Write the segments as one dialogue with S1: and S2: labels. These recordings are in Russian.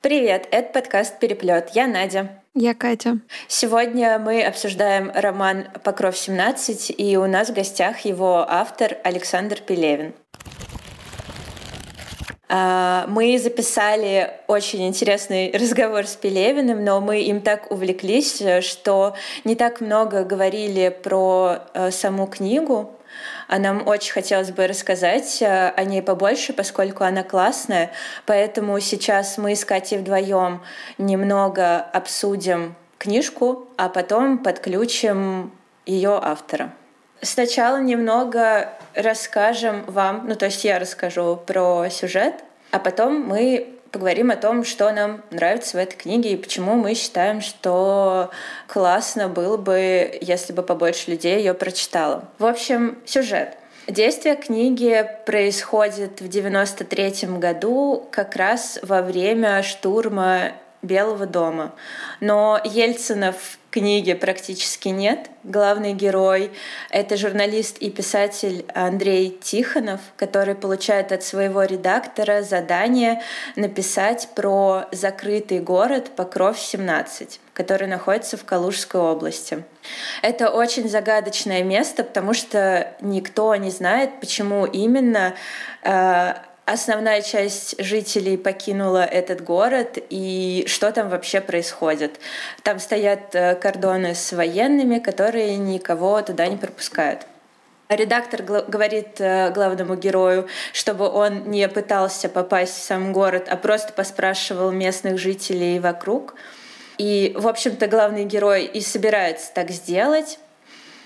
S1: Привет, это подкаст «Переплет». Я Надя.
S2: Я Катя.
S1: Сегодня мы обсуждаем роман «Покров 17», и у нас в гостях его автор Александр Пелевин. А, мы записали очень интересный разговор с Пелевиным, но мы им так увлеклись, что не так много говорили про э, саму книгу, а нам очень хотелось бы рассказать э, о ней побольше, поскольку она классная. Поэтому сейчас мы с Катей вдвоем немного обсудим книжку, а потом подключим ее автора. Сначала немного расскажем вам, ну то есть я расскажу про сюжет, а потом мы поговорим о том, что нам нравится в этой книге и почему мы считаем, что классно было бы, если бы побольше людей ее прочитало. В общем, сюжет. Действие книги происходит в 93 году, как раз во время штурма Белого дома. Но Ельцина в книге практически нет. Главный герой — это журналист и писатель Андрей Тихонов, который получает от своего редактора задание написать про закрытый город Покров-17, который находится в Калужской области. Это очень загадочное место, потому что никто не знает, почему именно э, основная часть жителей покинула этот город и что там вообще происходит. Там стоят э, кордоны с военными, которые никого туда не пропускают. Редактор говорит э, главному герою, чтобы он не пытался попасть в сам город, а просто поспрашивал местных жителей вокруг. И, в общем-то, главный герой и собирается так сделать,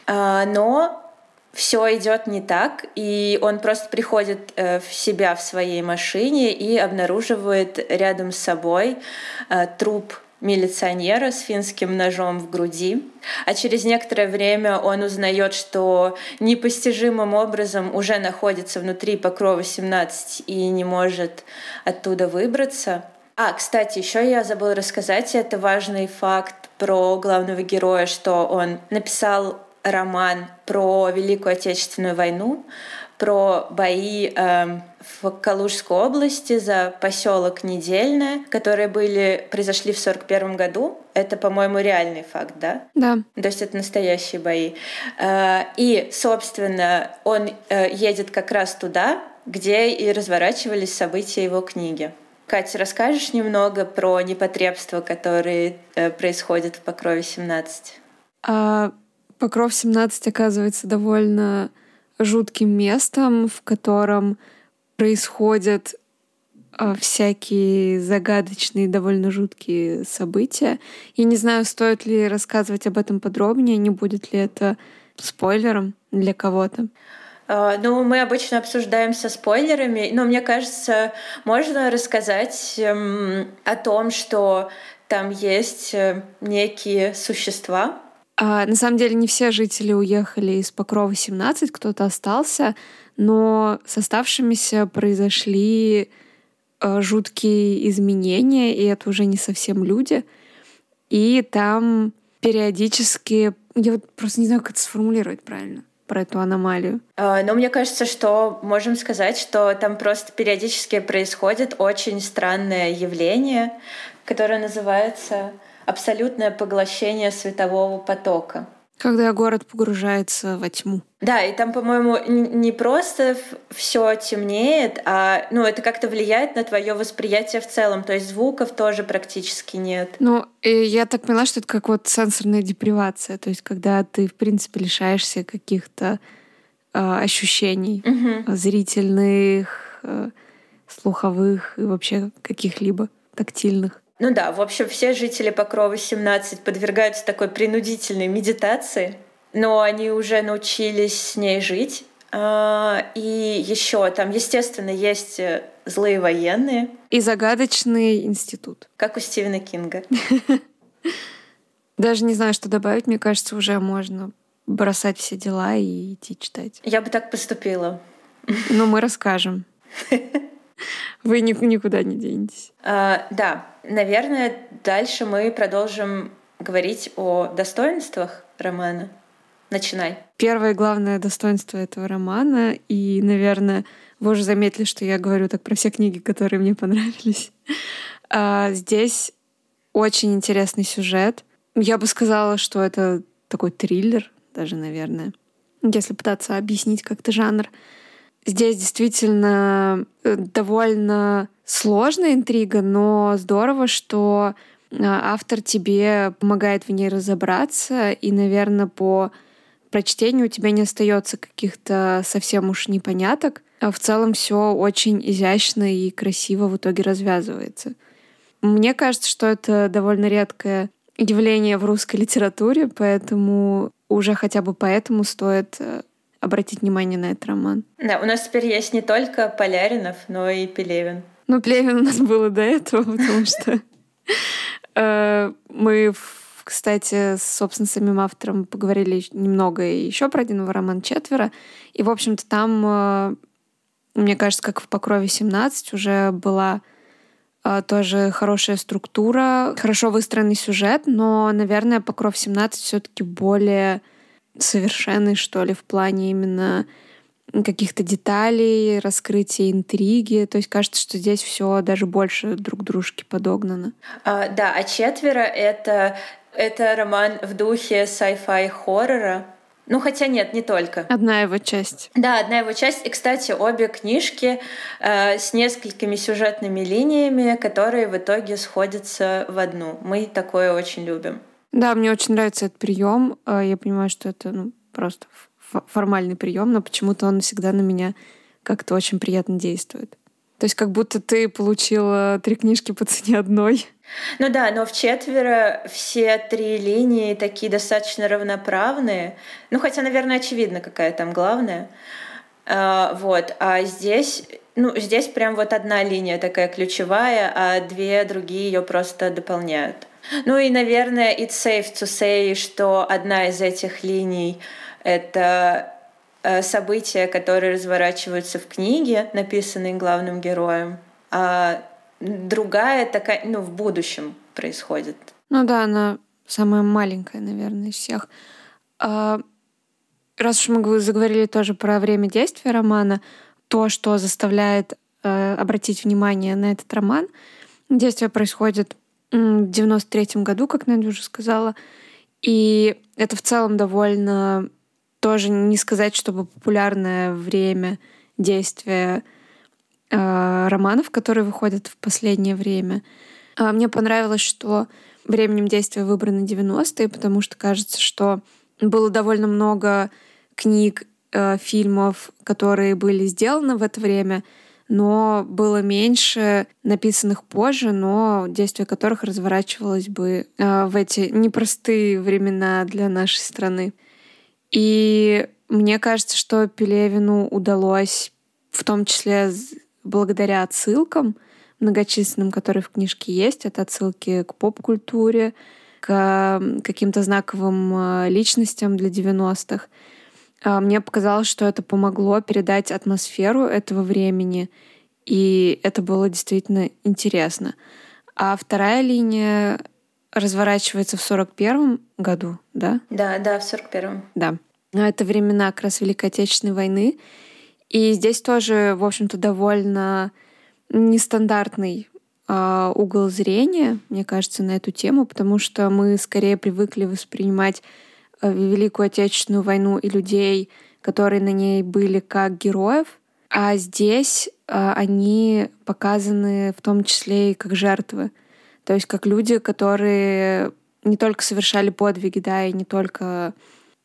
S1: а, но все идет не так, и он просто приходит э, в себя в своей машине и обнаруживает рядом с собой э, труп милиционера с финским ножом в груди. А через некоторое время он узнает, что непостижимым образом уже находится внутри покрова 17 и не может оттуда выбраться. А, кстати, еще я забыла рассказать, это важный факт про главного героя, что он написал роман про Великую Отечественную войну, про бои э, в Калужской области за поселок Недельное, которые были, произошли в 1941 году. Это, по-моему, реальный факт, да?
S2: Да.
S1: То есть это настоящие бои. Э, и, собственно, он э, едет как раз туда, где и разворачивались события его книги. Катя, расскажешь немного про непотребства, которые э, происходят в Покрове 17?
S2: А, Покров 17 оказывается довольно жутким местом, в котором происходят а, всякие загадочные, довольно жуткие события. Я не знаю, стоит ли рассказывать об этом подробнее, не будет ли это спойлером для кого-то.
S1: А, ну, мы обычно обсуждаем со спойлерами, но мне кажется, можно рассказать эм, о том, что там есть э, некие существа,
S2: а, на самом деле не все жители уехали из Покрова 17, кто-то остался, но с оставшимися произошли э, жуткие изменения, и это уже не совсем люди. И там периодически... Я вот просто не знаю, как это сформулировать правильно про эту аномалию?
S1: А, но мне кажется, что можем сказать, что там просто периодически происходит очень странное явление, которое называется абсолютное поглощение светового потока.
S2: Когда город погружается во тьму.
S1: Да, и там, по-моему, не просто все темнеет, а ну, это как-то влияет на твое восприятие в целом. То есть звуков тоже практически нет.
S2: Ну, и я так поняла, что это как вот сенсорная депривация. То есть, когда ты, в принципе, лишаешься каких-то э, ощущений угу. зрительных, э, слуховых и вообще каких-либо тактильных.
S1: Ну да, в общем, все жители Покрова 17 подвергаются такой принудительной медитации, но они уже научились с ней жить. А, и еще там, естественно, есть э, злые военные.
S2: И загадочный институт.
S1: Как у Стивена Кинга.
S2: Даже не знаю, что добавить. Мне кажется, уже можно бросать все дела и идти читать.
S1: Я бы так поступила.
S2: Но мы расскажем. Вы никуда не денетесь.
S1: А, да, наверное, дальше мы продолжим говорить о достоинствах романа. Начинай.
S2: Первое главное достоинство этого романа, и, наверное, вы уже заметили, что я говорю так про все книги, которые мне понравились. А, здесь очень интересный сюжет. Я бы сказала, что это такой триллер даже, наверное, если пытаться объяснить как-то жанр. Здесь действительно э, довольно сложная интрига, но здорово, что а, автор тебе помогает в ней разобраться, и, наверное, по прочтению у тебя не остается каких-то совсем уж непоняток, а в целом все очень изящно и красиво в итоге развязывается. Мне кажется, что это довольно редкое явление в русской литературе, поэтому уже хотя бы поэтому стоит э, обратить внимание на этот роман.
S1: Да, у нас теперь есть не только Поляринов, но и Пелевин.
S2: Ну, Пелевин у нас было до этого, потому что э, мы, кстати, с, собственно, самим автором поговорили немного еще про один роман «Четверо». И, в общем-то, там, э, мне кажется, как в «Покрове 17» уже была э, тоже хорошая структура, хорошо выстроенный сюжет, но, наверное, «Покров 17» все таки более совершенный, что ли, в плане именно каких-то деталей, раскрытия интриги. То есть кажется, что здесь все даже больше друг дружки подогнано.
S1: А, да, а четверо это это роман в духе sci-fi хоррора. Ну, хотя нет, не только.
S2: Одна его часть.
S1: Да, одна его часть. И, кстати, обе книжки э, с несколькими сюжетными линиями, которые в итоге сходятся в одну. Мы такое очень любим.
S2: Да, мне очень нравится этот прием. Э, я понимаю, что это ну, просто формальный прием, но почему-то он всегда на меня как-то очень приятно действует. То есть как будто ты получила три книжки по цене одной.
S1: Ну да, но в четверо все три линии такие достаточно равноправные. Ну хотя, наверное, очевидно, какая там главная. А, вот. А здесь, ну, здесь прям вот одна линия такая ключевая, а две другие ее просто дополняют. Ну и, наверное, it's safe to say, что одна из этих линий это э, события, которые разворачиваются в книге, написанной главным героем, а другая такая, ну, в будущем происходит.
S2: Ну да, она самая маленькая, наверное, из всех. А, раз уж мы заговорили тоже про время действия романа, то, что заставляет э, обратить внимание на этот роман, действие происходит в 93 году, как Надя уже сказала, и это в целом довольно тоже не сказать, чтобы популярное время действия э, романов, которые выходят в последнее время. А мне понравилось, что временем действия выбраны 90-е, потому что кажется, что было довольно много книг, э, фильмов, которые были сделаны в это время, но было меньше написанных позже, но действие которых разворачивалось бы э, в эти непростые времена для нашей страны. И мне кажется, что Пелевину удалось, в том числе благодаря отсылкам многочисленным, которые в книжке есть, это отсылки к поп-культуре, к каким-то знаковым э, личностям для 90-х. А, мне показалось, что это помогло передать атмосферу этого времени, и это было действительно интересно. А вторая линия разворачивается в 41 году, да?
S1: Да, да, в 41-м.
S2: Да. Но это времена как раз Великой Отечественной войны. И здесь тоже, в общем-то, довольно нестандартный э, угол зрения, мне кажется, на эту тему, потому что мы скорее привыкли воспринимать э, Великую Отечественную войну и людей, которые на ней были как героев, а здесь э, они показаны в том числе и как жертвы. То есть как люди, которые не только совершали подвиги, да, и не только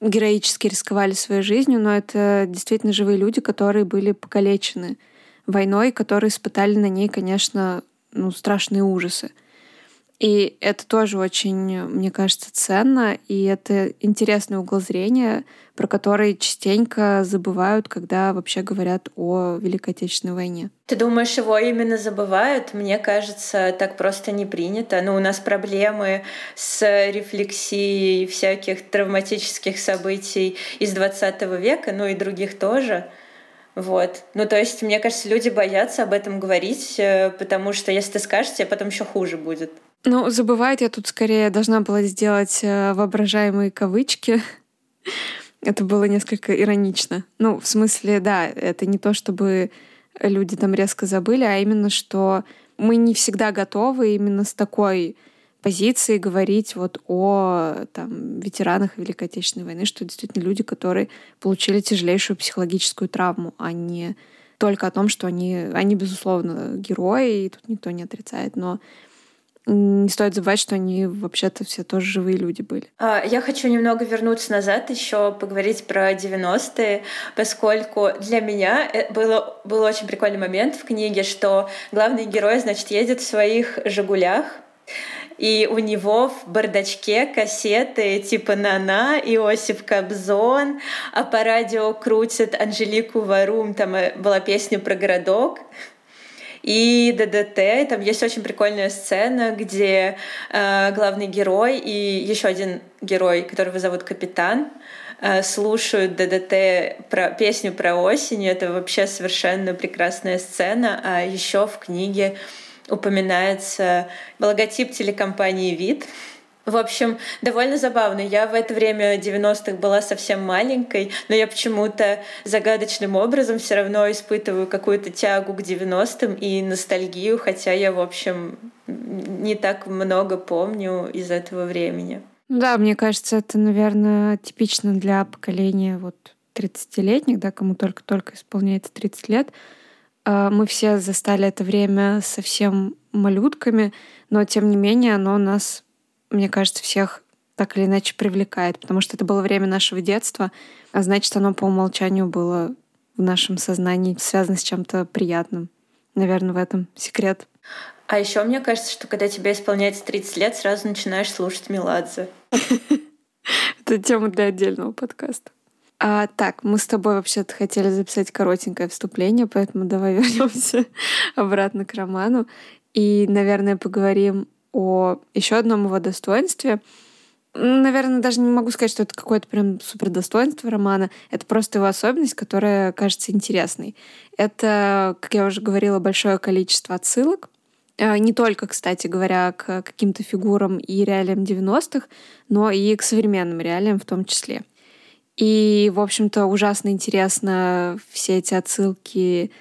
S2: героически рисковали своей жизнью, но это действительно живые люди, которые были покалечены войной, которые испытали на ней, конечно, ну, страшные ужасы. И это тоже очень, мне кажется, ценно, и это интересный угол зрения, про который частенько забывают, когда вообще говорят о Великой Отечественной войне.
S1: Ты думаешь, его именно забывают? Мне кажется, так просто не принято. Ну, у нас проблемы с рефлексией всяких травматических событий из 20 века, ну и других тоже. Вот. Ну, то есть, мне кажется, люди боятся об этом говорить, э, потому что если ты скажешь, тебе потом еще хуже будет.
S2: Ну, забывает я тут скорее должна была сделать э, воображаемые кавычки. Это было несколько иронично. Ну, в смысле, да, это не то, чтобы люди там резко забыли, а именно, что мы не всегда готовы именно с такой позиции говорить вот о там, ветеранах Великой Отечественной войны, что действительно люди, которые получили тяжелейшую психологическую травму, а не только о том, что они, они безусловно, герои, и тут никто не отрицает, но не стоит забывать, что они вообще-то все тоже живые люди были.
S1: А, я хочу немного вернуться назад, еще поговорить про 90-е, поскольку для меня э, было, был очень прикольный момент в книге, что главный герой, значит, едет в своих «Жигулях», и у него в бардачке кассеты типа «Нана», «Иосиф Кобзон», а по радио крутят Анжелику Варум, там э, была песня про городок, и ДДТ. Там есть очень прикольная сцена, где э, главный герой и еще один герой, которого зовут Капитан, э, слушают ДДТ про песню про осень. Это вообще совершенно прекрасная сцена. А еще в книге упоминается логотип телекомпании «Вид», в общем, довольно забавно. Я в это время 90-х была совсем маленькой, но я почему-то загадочным образом все равно испытываю какую-то тягу к 90-м и ностальгию, хотя я, в общем, не так много помню из этого времени.
S2: Да, мне кажется, это, наверное, типично для поколения вот 30-летних, да, кому только-только исполняется 30 лет. А, мы все застали это время совсем малютками, но тем не менее оно нас мне кажется, всех так или иначе привлекает, потому что это было время нашего детства, а значит, оно по умолчанию было в нашем сознании связано с чем-то приятным. Наверное, в этом секрет.
S1: А еще мне кажется, что когда тебе исполняется 30 лет, сразу начинаешь слушать Меладзе.
S2: Это тема для отдельного подкаста. А, так, мы с тобой вообще-то хотели записать коротенькое вступление, поэтому давай вернемся обратно к роману и, наверное, поговорим о еще одном его достоинстве. Наверное, даже не могу сказать, что это какое-то прям супер достоинство романа. Это просто его особенность, которая кажется интересной. Это, как я уже говорила, большое количество отсылок. А, не только, кстати говоря, к каким-то фигурам и реалиям 90-х, но и к современным реалиям в том числе. И, в общем-то, ужасно интересно все эти отсылки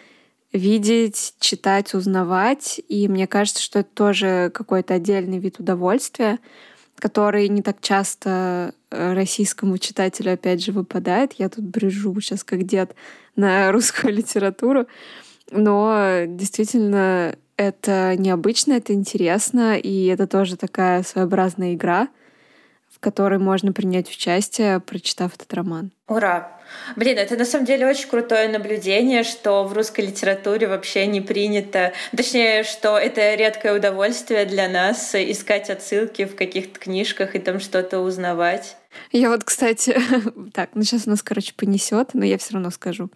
S2: видеть, читать, узнавать. И мне кажется, что это тоже какой-то отдельный вид удовольствия, который не так часто э, российскому читателю, опять же, выпадает. Я тут брежу сейчас как дед на русскую литературу. Но действительно это необычно, это интересно, и это тоже такая своеобразная игра — которой можно принять участие, прочитав этот роман.
S1: Ура! Блин, это на самом деле очень крутое наблюдение, что в русской литературе вообще не принято, точнее, что это редкое удовольствие для нас искать отсылки в каких-то книжках и там что-то узнавать.
S2: Я вот, кстати, так, ну сейчас у нас, короче, понесет, но я все равно скажу.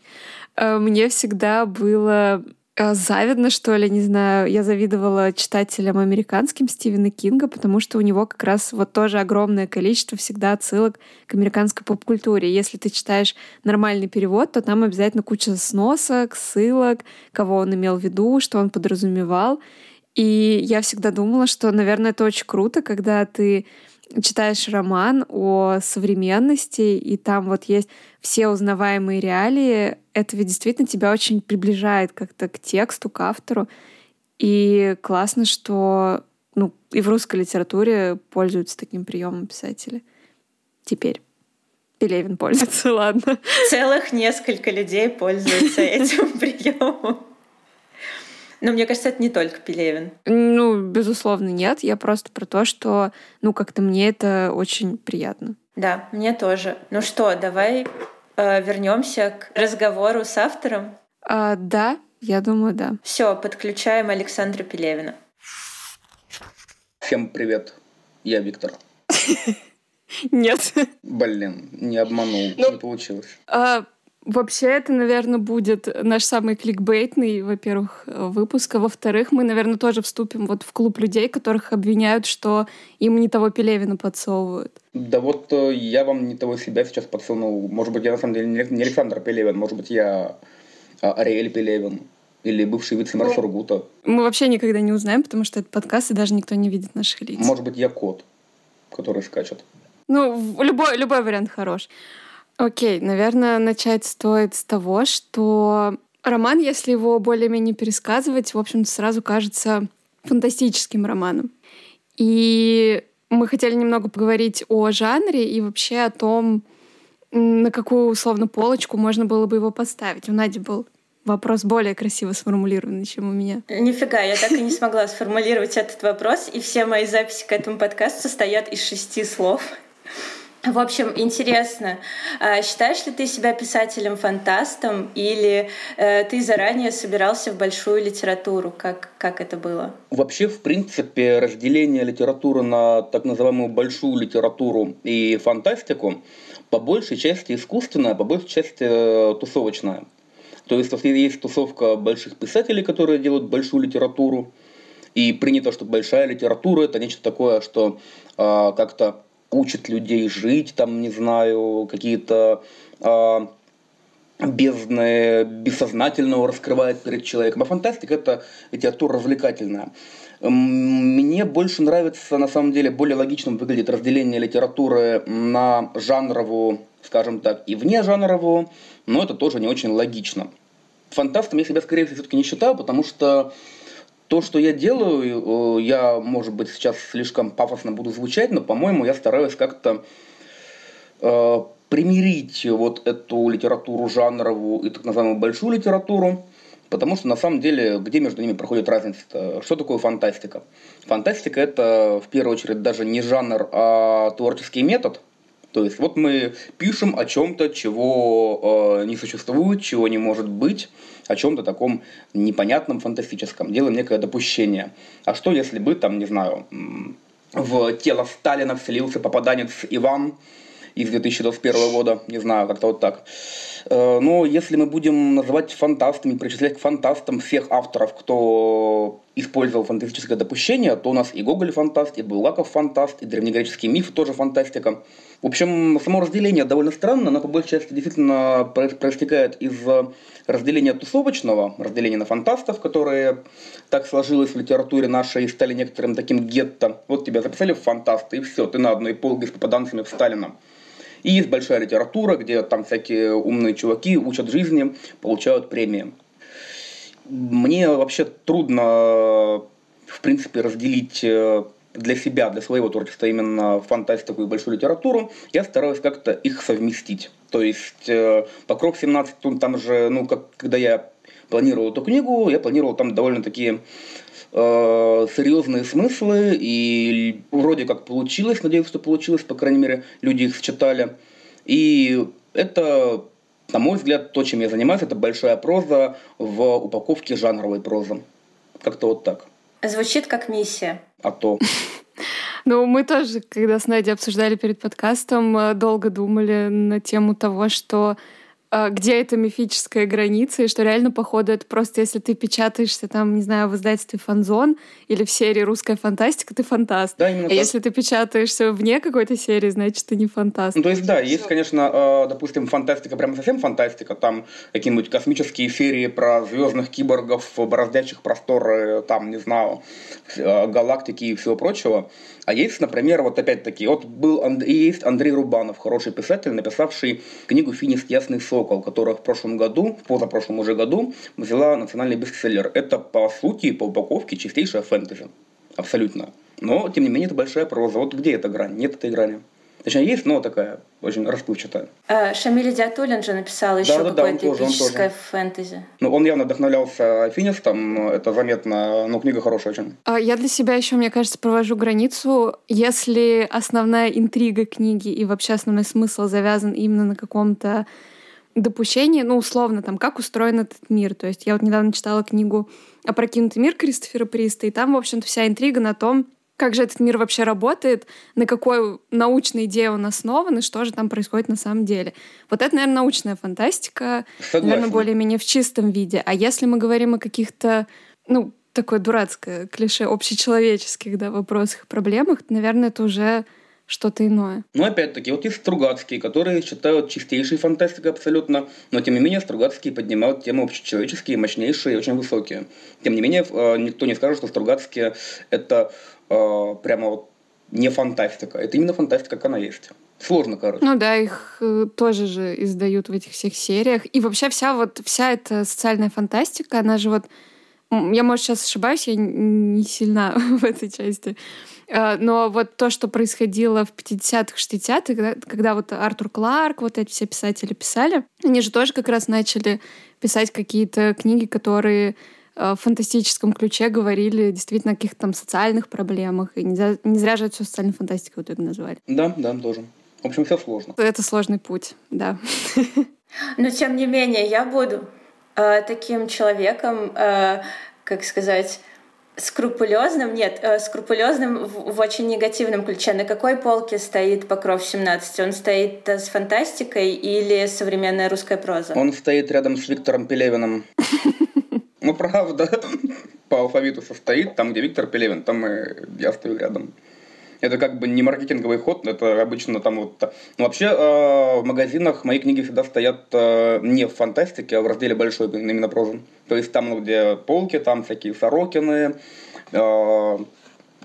S2: Э, мне всегда было завидно, что ли, не знаю. Я завидовала читателям американским Стивена Кинга, потому что у него как раз вот тоже огромное количество всегда отсылок к американской поп-культуре. Если ты читаешь нормальный перевод, то там обязательно куча сносок, ссылок, кого он имел в виду, что он подразумевал. И я всегда думала, что, наверное, это очень круто, когда ты читаешь роман о современности, и там вот есть все узнаваемые реалии, это ведь действительно тебя очень приближает как-то к тексту, к автору. И классно, что ну, и в русской литературе пользуются таким приемом писатели. Теперь. Пелевин пользуется, ладно.
S1: Целых несколько людей пользуются этим приемом. Но мне кажется, это не только Пелевин.
S2: Ну, безусловно, нет. Я просто про то, что, ну, как-то мне это очень приятно.
S1: Да, мне тоже. Ну что, давай вернемся к разговору с автором.
S2: А, да, я думаю, да.
S1: Все, подключаем Александра Пелевина.
S3: Всем привет. Я Виктор.
S2: Нет.
S3: Блин, не обманул, ну, не получилось.
S2: Вообще, это, наверное, будет наш самый кликбейтный, во-первых, выпуск. А во-вторых, мы, наверное, тоже вступим вот в клуб людей, которых обвиняют, что им не того Пелевина подсовывают.
S3: Да вот э, я вам не того себя сейчас подсунул. Может быть, я на самом деле не Александр Пелевин, может быть, я а, Ариэль Пелевин или бывший вице-мэр Сургута.
S2: Мы вообще никогда не узнаем, потому что это подкаст, и даже никто не видит наших лиц.
S3: Может быть, я кот, который скачет.
S2: Ну, любой, любой вариант хорош. Окей, наверное, начать стоит с того, что Роман, если его более-менее пересказывать, в общем-то, сразу кажется фантастическим романом. И мы хотели немного поговорить о жанре и вообще о том, на какую условно полочку можно было бы его поставить. У Нади был вопрос более красиво сформулированный, чем у меня.
S1: Нифига, я так и не смогла сформулировать этот вопрос, и все мои записи к этому подкасту состоят из шести слов. В общем, интересно, а считаешь ли ты себя писателем-фантастом или э, ты заранее собирался в большую литературу? Как, как это было?
S3: Вообще, в принципе, разделение литературы на так называемую большую литературу и фантастику по большей части искусственное, по большей части э, тусовочное. То есть, есть тусовка больших писателей, которые делают большую литературу, и принято, что большая литература это нечто такое, что э, как-то учит людей жить, там, не знаю, какие-то э, бездны бессознательного раскрывает перед человеком. А фантастика это литература развлекательная. Мне больше нравится, на самом деле, более логичным выглядит разделение литературы на жанровую, скажем так, и вне жанровую, но это тоже не очень логично. Фантастом я себя, скорее всего, все-таки не считаю, потому что то, что я делаю, я, может быть, сейчас слишком пафосно буду звучать, но, по-моему, я стараюсь как-то э, примирить вот эту литературу жанровую и так называемую большую литературу, потому что на самом деле, где между ними проходит разница? -то? Что такое фантастика? Фантастика это в первую очередь даже не жанр, а творческий метод. То есть вот мы пишем о чем-то, чего э, не существует, чего не может быть, о чем-то таком непонятном, фантастическом, делаем некое допущение. А что если бы, там, не знаю, в тело Сталина вселился попаданец Иван из 2021 года, не знаю, как-то вот так. Э, но если мы будем называть фантастами, причислять к фантастам всех авторов, кто использовал фантастическое допущение, то у нас и Гоголь фантаст, и Булгаков фантаст, и древнегреческие мифы тоже фантастика. В общем, само разделение довольно странно, но по большей части действительно проистекает из разделения тусовочного, разделения на фантастов, которые так сложилось в литературе нашей и стали некоторым таким гетто. Вот тебя записали в фантасты, и все, ты на одной полке с попаданцами в Сталина. И есть большая литература, где там всякие умные чуваки учат жизни, получают премии. Мне вообще трудно, в принципе, разделить э, для себя, для своего творчества именно фантастику и большую литературу, я стараюсь как-то их совместить. То есть э, «Покров 17», там же, ну, как, когда я планировал эту книгу, я планировал там довольно такие э, серьезные смыслы, и вроде как получилось, надеюсь, что получилось, по крайней мере, люди их считали. И это, на мой взгляд, то, чем я занимаюсь, это большая проза в упаковке жанровой прозы. Как-то вот так.
S1: Звучит как миссия.
S3: А то.
S2: Ну, мы тоже, когда с Надей обсуждали перед подкастом, э, долго думали на тему того, что где эта мифическая граница, и что реально, походу, это просто если ты печатаешься там, не знаю, в издательстве «Фанзон» или в серии «Русская фантастика», ты фантаст.
S3: Да,
S2: а так. если ты печатаешься вне какой-то серии, значит, ты не фантаст.
S3: Ну, то есть, да, есть, конечно, э, допустим, фантастика, прямо совсем фантастика, там какие-нибудь космические серии про звездных киборгов, бороздящих просторы, там, не знаю, э, галактики и всего прочего. А есть, например, вот опять-таки, вот был есть Андрей Рубанов, хороший писатель, написавший книгу «Финист. Ясный сокол», которая в прошлом году, в позапрошлом уже году, взяла национальный бестселлер. Это, по сути, по упаковке чистейшая фэнтези. Абсолютно. Но, тем не менее, это большая проза. Вот где эта грань? Нет этой грани. Точнее, есть, но такая очень расплывчатая.
S1: А, Шамиль Диатулин же написал еще да, какое-то да, эпическое фэнтези.
S3: Ну, он явно вдохновлялся Финистом, это заметно, но книга хорошая очень.
S2: А, я для себя еще, мне кажется, провожу границу. Если основная интрига книги и вообще основной смысл завязан именно на каком-то допущении, ну, условно, там, как устроен этот мир. То есть я вот недавно читала книгу «Опрокинутый мир» Кристофера Приста, и там, в общем-то, вся интрига на том, как же этот мир вообще работает, на какой научной идее он основан и что же там происходит на самом деле. Вот это, наверное, научная фантастика, Согласен. наверное, более-менее в чистом виде. А если мы говорим о каких-то, ну, такое дурацкое клише общечеловеческих да, вопросах и проблемах, то, наверное, это уже что-то иное.
S3: Ну, опять-таки, вот есть Стругацкие, которые считают чистейшей фантастикой абсолютно, но, тем не менее, Стругацкие поднимают темы общечеловеческие, мощнейшие и очень высокие. Тем не менее, э, никто не скажет, что Стругацкие – это э, прямо вот не фантастика. Это именно фантастика, как она есть. Сложно, короче.
S2: Ну да, их э, тоже же издают в этих всех сериях. И вообще вся вот вся эта социальная фантастика, она же вот... Я, может, сейчас ошибаюсь, я не сильна в этой части. А, но вот то, что происходило в 50-х, 60-х, когда, когда вот Артур Кларк, вот эти все писатели писали, они же тоже как раз начали писать какие-то книги, которые э, в фантастическом ключе говорили действительно о каких-то там социальных проблемах. И не зря, не зря же это все социальной фантастикой в итоге назвали.
S3: Да, да, тоже. В общем, все сложно.
S2: Это сложный путь, да.
S1: Но тем не менее, я буду э, таким человеком, э, как сказать, скрупулезным, нет, э, скрупулезным в, в очень негативном ключе. На какой полке стоит Покров 17? Он стоит с фантастикой или современная русская проза?
S3: Он стоит рядом с Виктором Пелевиным. Ну, правда. По алфавиту состоит. Там, где Виктор Пелевин, там я стою рядом. Это как бы не маркетинговый ход, это обычно там вот... Ну, вообще э, в магазинах мои книги всегда стоят э, не в фантастике, а в разделе большой именно прозы. То есть там, где полки, там всякие Сорокины, э,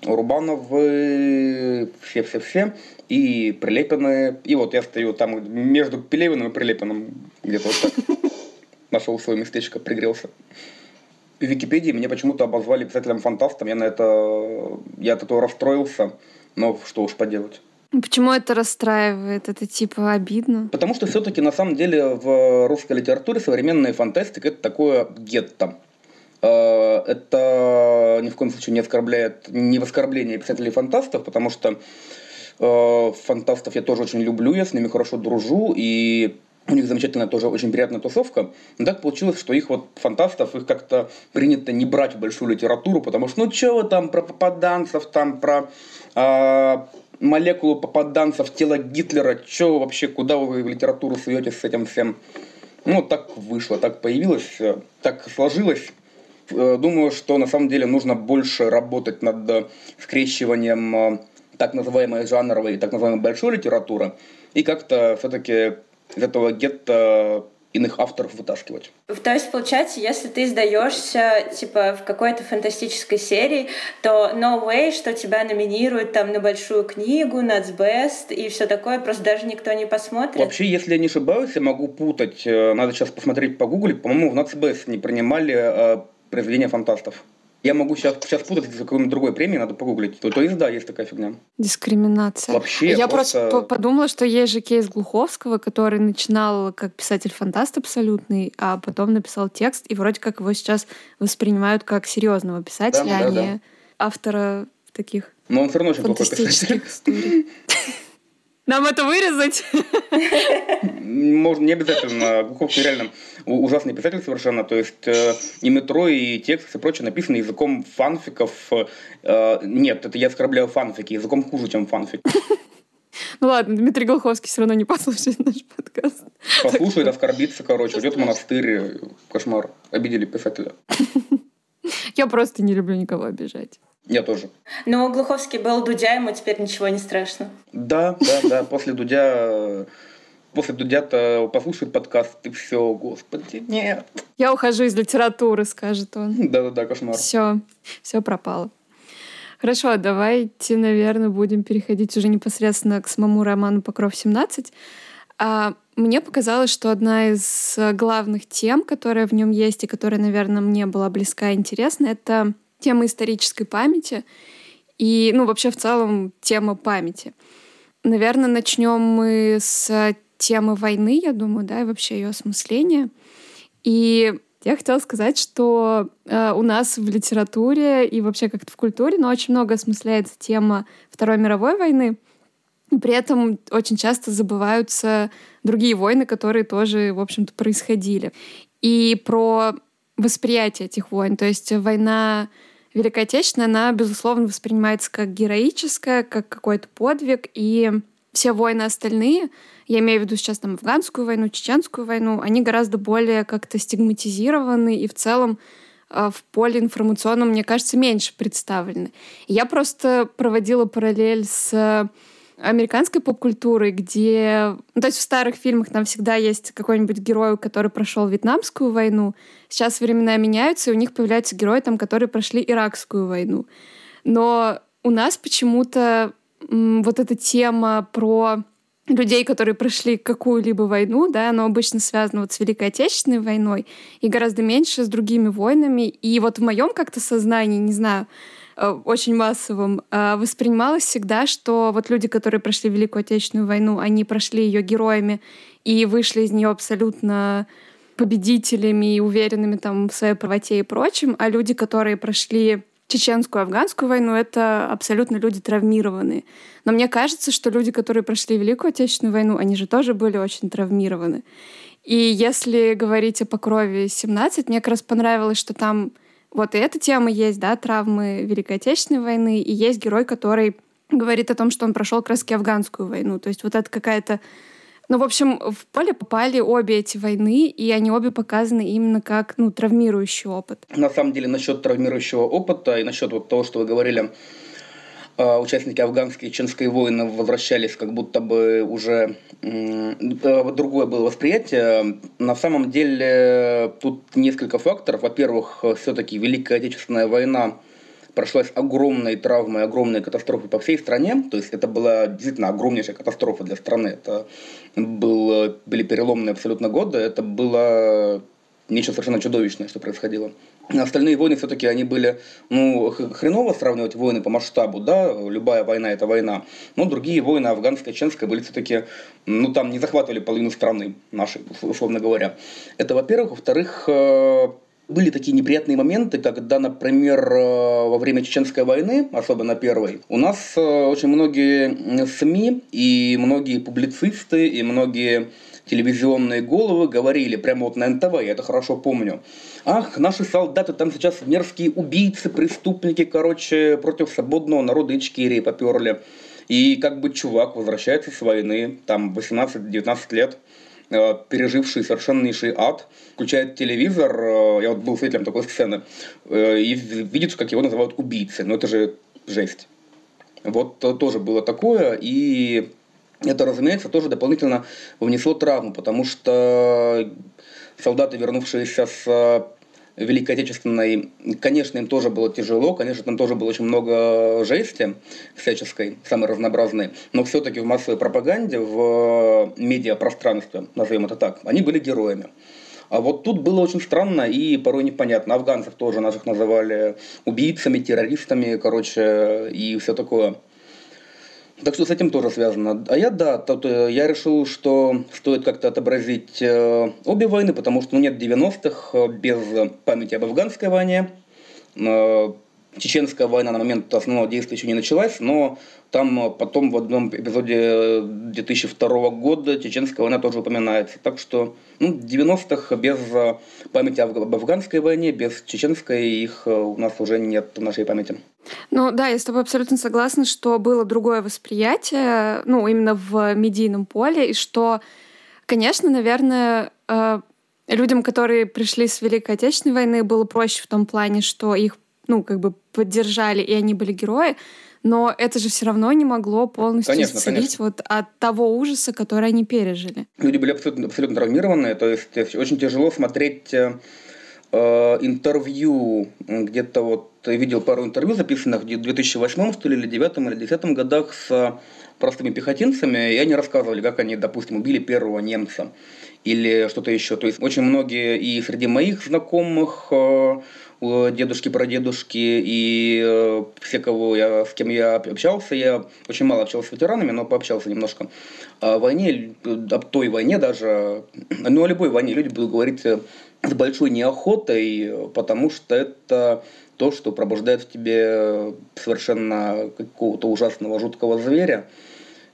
S3: Рубановы, все-все-все, и Прилепины. И вот я стою там между Пелевиным и Прилепиным, где-то вот так. Нашел свое местечко, пригрелся. В Википедии меня почему-то обозвали писателем-фантастом. Я на это... Я от этого расстроился. Но что уж поделать.
S2: Почему это расстраивает? Это типа обидно?
S3: Потому что все-таки на самом деле в русской литературе современная фантастика это такое гетто. Э, это ни в коем случае не оскорбляет, не в оскорбление писателей-фантастов, потому что э, фантастов я тоже очень люблю, я с ними хорошо дружу, и у них замечательная тоже очень приятная тусовка. Но так получилось, что их вот фантастов, их как-то принято не брать в большую литературу, потому что ну вы там про попаданцев, там про а, молекулу попаданца в тело Гитлера, что вообще, куда вы в литературу суете с этим всем? Ну, так вышло, так появилось, э, так сложилось. Э, думаю, что на самом деле нужно больше работать над э, скрещиванием так называемой жанровой и так называемой большой литературы, и как-то все-таки из этого гетто иных авторов вытаскивать.
S1: То есть, получается, если ты издаешься типа в какой-то фантастической серии, то no way, что тебя номинируют там на большую книгу, на Best и все такое, просто даже никто не посмотрит.
S3: Вообще, если я не ошибаюсь, я могу путать. Э, надо сейчас посмотреть по Google. По-моему, в Nacbest не принимали э, произведения фантастов. Я могу сейчас, сейчас путать с какой-нибудь другой премией, надо погуглить. То, то есть, да, есть такая фигня.
S2: Дискриминация.
S3: Вообще,
S2: Я просто, просто подумала, что есть же кейс Глуховского, который начинал как писатель-фантаст абсолютный, а потом написал текст, и вроде как его сейчас воспринимают как серьезного писателя, да, а да, не да. автора таких
S3: Но он все равно очень плохой писатель.
S2: Нам это вырезать?
S3: Можно не обязательно. Глуховский реально ужасный писатель совершенно. То есть э, и метро, и текст, и прочее написано языком фанфиков. Э, нет, это я оскорбляю фанфики. Языком хуже, чем фанфик.
S2: Ну ладно, Дмитрий Голховский все равно не послушает наш подкаст.
S3: Послушает, оскорбится, короче. Уйдет в монастырь. Кошмар. Обидели писателя.
S2: Я просто не люблю никого обижать.
S3: Я тоже.
S1: Но Глуховский был Дудя, ему теперь ничего не страшно.
S3: Да, да, да. После Дудя после Дудя-то послушает подкаст, и все, господи, нет.
S2: Я ухожу из литературы, скажет он.
S3: Да-да-да, кошмар.
S2: Все, все пропало. Хорошо, давайте, наверное, будем переходить уже непосредственно к самому роману «Покров-17». А мне показалось, что одна из главных тем, которая в нем есть и которая, наверное, мне была близка и интересна, это тема исторической памяти и, ну, вообще в целом тема памяти. Наверное, начнем мы с темы войны, я думаю, да, и вообще ее осмысления. И я хотела сказать, что э, у нас в литературе и вообще как-то в культуре, но очень много осмысляется тема Второй мировой войны. При этом очень часто забываются другие войны, которые тоже, в общем-то, происходили. И про восприятие этих войн. То есть война Великая Отечественная, она, безусловно, воспринимается как героическая, как какой-то подвиг, и все войны остальные, я имею в виду сейчас там афганскую войну, чеченскую войну, они гораздо более как-то стигматизированы и в целом э, в поле информационном, мне кажется, меньше представлены. Я просто проводила параллель с американской поп-культурой, где... Ну, то есть в старых фильмах там всегда есть какой-нибудь герой, который прошел Вьетнамскую войну. Сейчас времена меняются, и у них появляются герои, там, которые прошли Иракскую войну. Но у нас почему-то вот эта тема про людей, которые прошли какую-либо войну, да, оно обычно связано вот с Великой Отечественной войной и гораздо меньше с другими войнами. И вот в моем как-то сознании, не знаю, очень массовым, э, воспринималось всегда, что вот люди, которые прошли Великую Отечественную войну, они прошли ее героями и вышли из нее абсолютно победителями и уверенными там в своей правоте и прочем, а люди, которые прошли чеченскую, афганскую войну, это абсолютно люди травмированные. Но мне кажется, что люди, которые прошли Великую Отечественную войну, они же тоже были очень травмированы. И если говорить о Покрове 17, мне как раз понравилось, что там вот и эта тема есть, да, травмы Великой Отечественной войны, и есть герой, который говорит о том, что он прошел краски афганскую войну. То есть вот это какая-то ну, в общем, в поле попали обе эти войны, и они обе показаны именно как ну, травмирующий опыт.
S3: На самом деле, насчет травмирующего опыта и насчет вот того, что вы говорили, участники афганской и чеченской войны возвращались как будто бы уже э, другое было восприятие. На самом деле тут несколько факторов. Во-первых, все-таки Великая Отечественная война прошлась огромной травмой, огромной катастрофой по всей стране. То есть это была действительно огромнейшая катастрофа для страны. Это был, были переломные абсолютно годы. Это было нечто совершенно чудовищное, что происходило. Остальные войны все-таки они были, ну, хреново сравнивать войны по масштабу, да, любая война это война. Но другие войны, афганская, чеченская, были все-таки, ну, там не захватывали половину страны нашей, условно говоря. Это, во-первых. Во-вторых, э, были такие неприятные моменты, когда, например, э, во время Чеченской войны, особенно первой, у нас э, очень многие СМИ и многие публицисты и многие телевизионные головы говорили, прямо вот на НТВ, я это хорошо помню. Ах, наши солдаты там сейчас мерзкие убийцы, преступники, короче, против свободного народа Ичкерии поперли. И как бы чувак возвращается с войны, там 18-19 лет, Э, переживший совершеннейший ад, включает телевизор, э, я вот был свидетелем такой сцены, э, и видит, как его называют убийцей. Но это же жесть. Вот тоже было такое, и это, разумеется, тоже дополнительно внесло травму, потому что солдаты, вернувшиеся с Великой Отечественной, конечно, им тоже было тяжело, конечно, там тоже было очень много жести всяческой, самой разнообразной, но все-таки в массовой пропаганде, в медиапространстве, назовем это так, они были героями. А вот тут было очень странно и порой непонятно. Афганцев тоже наших называли убийцами, террористами, короче, и все такое. Так что с этим тоже связано. А я, да, тут, э, я решил, что стоит как-то отобразить э, обе войны, потому что ну, нет 90-х э, без памяти об афганской войне. Чеченская война на момент основного действия еще не началась, но там потом в одном эпизоде 2002 года Чеченская война тоже упоминается. Так что ну, 90-х без памяти об афганской войне, без чеченской их у нас уже нет в нашей памяти.
S2: Ну да, я с тобой абсолютно согласна, что было другое восприятие, ну именно в медийном поле, и что, конечно, наверное, э, людям, которые пришли с Великой Отечественной войны, было проще в том плане, что их ну, как бы поддержали, и они были герои, но это же все равно не могло полностью конечно, исцелить конечно. вот от того ужаса, который они пережили.
S3: Люди были абсолютно, абсолютно травмированные, то есть очень тяжело смотреть э, интервью, где-то вот видел пару интервью, записанных в 2008 что ли, или 2009 или 2010 годах с простыми пехотинцами, и они рассказывали, как они, допустим, убили первого немца или что-то еще. То есть очень многие и среди моих знакомых э, дедушки, прадедушки и э, все, кого я, с кем я общался, я очень мало общался с ветеранами, но пообщался немножко. О войне, об той войне даже, ну о любой войне люди будут говорить с большой неохотой, потому что это то, что пробуждает в тебе совершенно какого-то ужасного, жуткого зверя,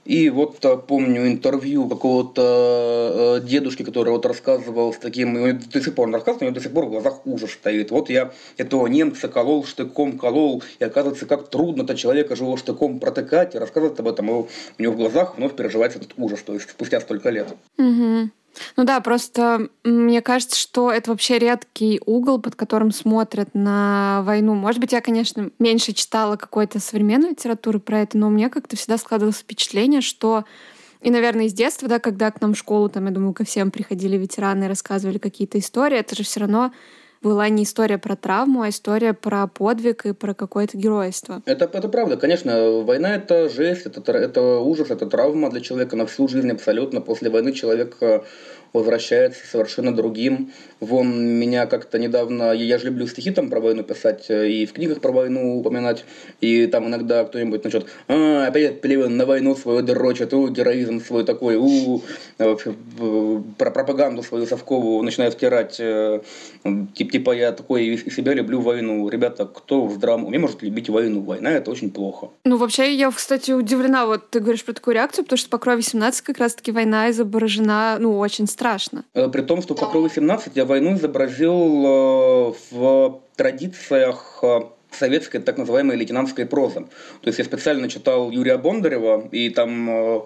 S3: и вот э, помню интервью какого-то э, дедушки, который вот рассказывал с таким, и до сих пор он рассказывает, у него до сих пор в глазах ужас стоит. Вот я этого немца колол штыком, колол, и оказывается, как трудно-то человека живого штыком протыкать, и рассказывает об этом, и у него в глазах вновь переживается этот ужас, то есть спустя столько лет.
S2: Угу. Ну да, просто мне кажется, что это вообще редкий угол, под которым смотрят на войну. Может быть, я, конечно, меньше читала какой-то современной литературы про это, но у меня как-то всегда складывалось впечатление, что и, наверное, из детства, да, когда к нам в школу, там, я думаю, ко всем приходили ветераны рассказывали какие-то истории, это же все равно была не история про травму, а история про подвиг и про какое-то геройство.
S3: Это, это правда, конечно. Война — это жесть, это, это ужас, это травма для человека на всю жизнь абсолютно. После войны человек э, возвращается совершенно другим. Вон меня как-то недавно, я же люблю стихи там про войну писать э, и в книгах про войну упоминать, и там иногда кто-нибудь начнет, а, опять Пелевин на войну свою дрочит, у, героизм свой такой, у, вообще, про пропаганду свою совковую начинает втирать, э, типа, типа я такой из себя люблю войну. Ребята, кто в здравом уме может любить войну? Война это очень плохо.
S2: Ну, вообще, я, кстати, удивлена, вот ты говоришь про такую реакцию, потому что по крови 17 как раз-таки война изображена, ну, очень страшно.
S3: Э, при том, что по крови 17 я войну изобразил э, в традициях э, советской так называемой лейтенантской прозы. То есть я специально читал Юрия Бондарева и там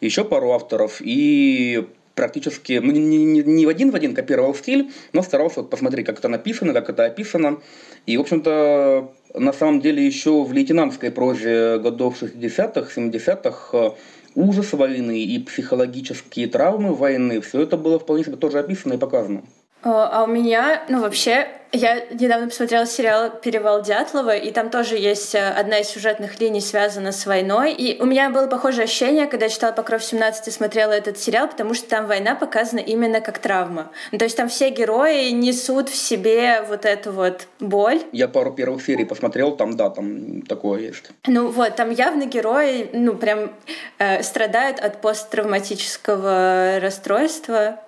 S3: еще пару авторов, и практически ну, не, не, не в один в один копировал стиль, но старался вот посмотреть, как это написано, как это описано. И, в общем-то, на самом деле еще в лейтенантской прозе годов 60-х, 70-х ужас войны и психологические травмы войны, все это было вполне себе тоже описано и показано.
S1: А у меня, ну вообще, я недавно посмотрела сериал «Перевал Дятлова», и там тоже есть э, одна из сюжетных линий, связана с войной. И у меня было похожее ощущение, когда я читала «Покров 17» и смотрела этот сериал, потому что там война показана именно как травма. Ну, то есть там все герои несут в себе вот эту вот боль.
S3: Я пару первых серий посмотрел, там, да, там такое есть.
S1: Ну вот, там явно герои, ну прям э, страдают от посттравматического расстройства,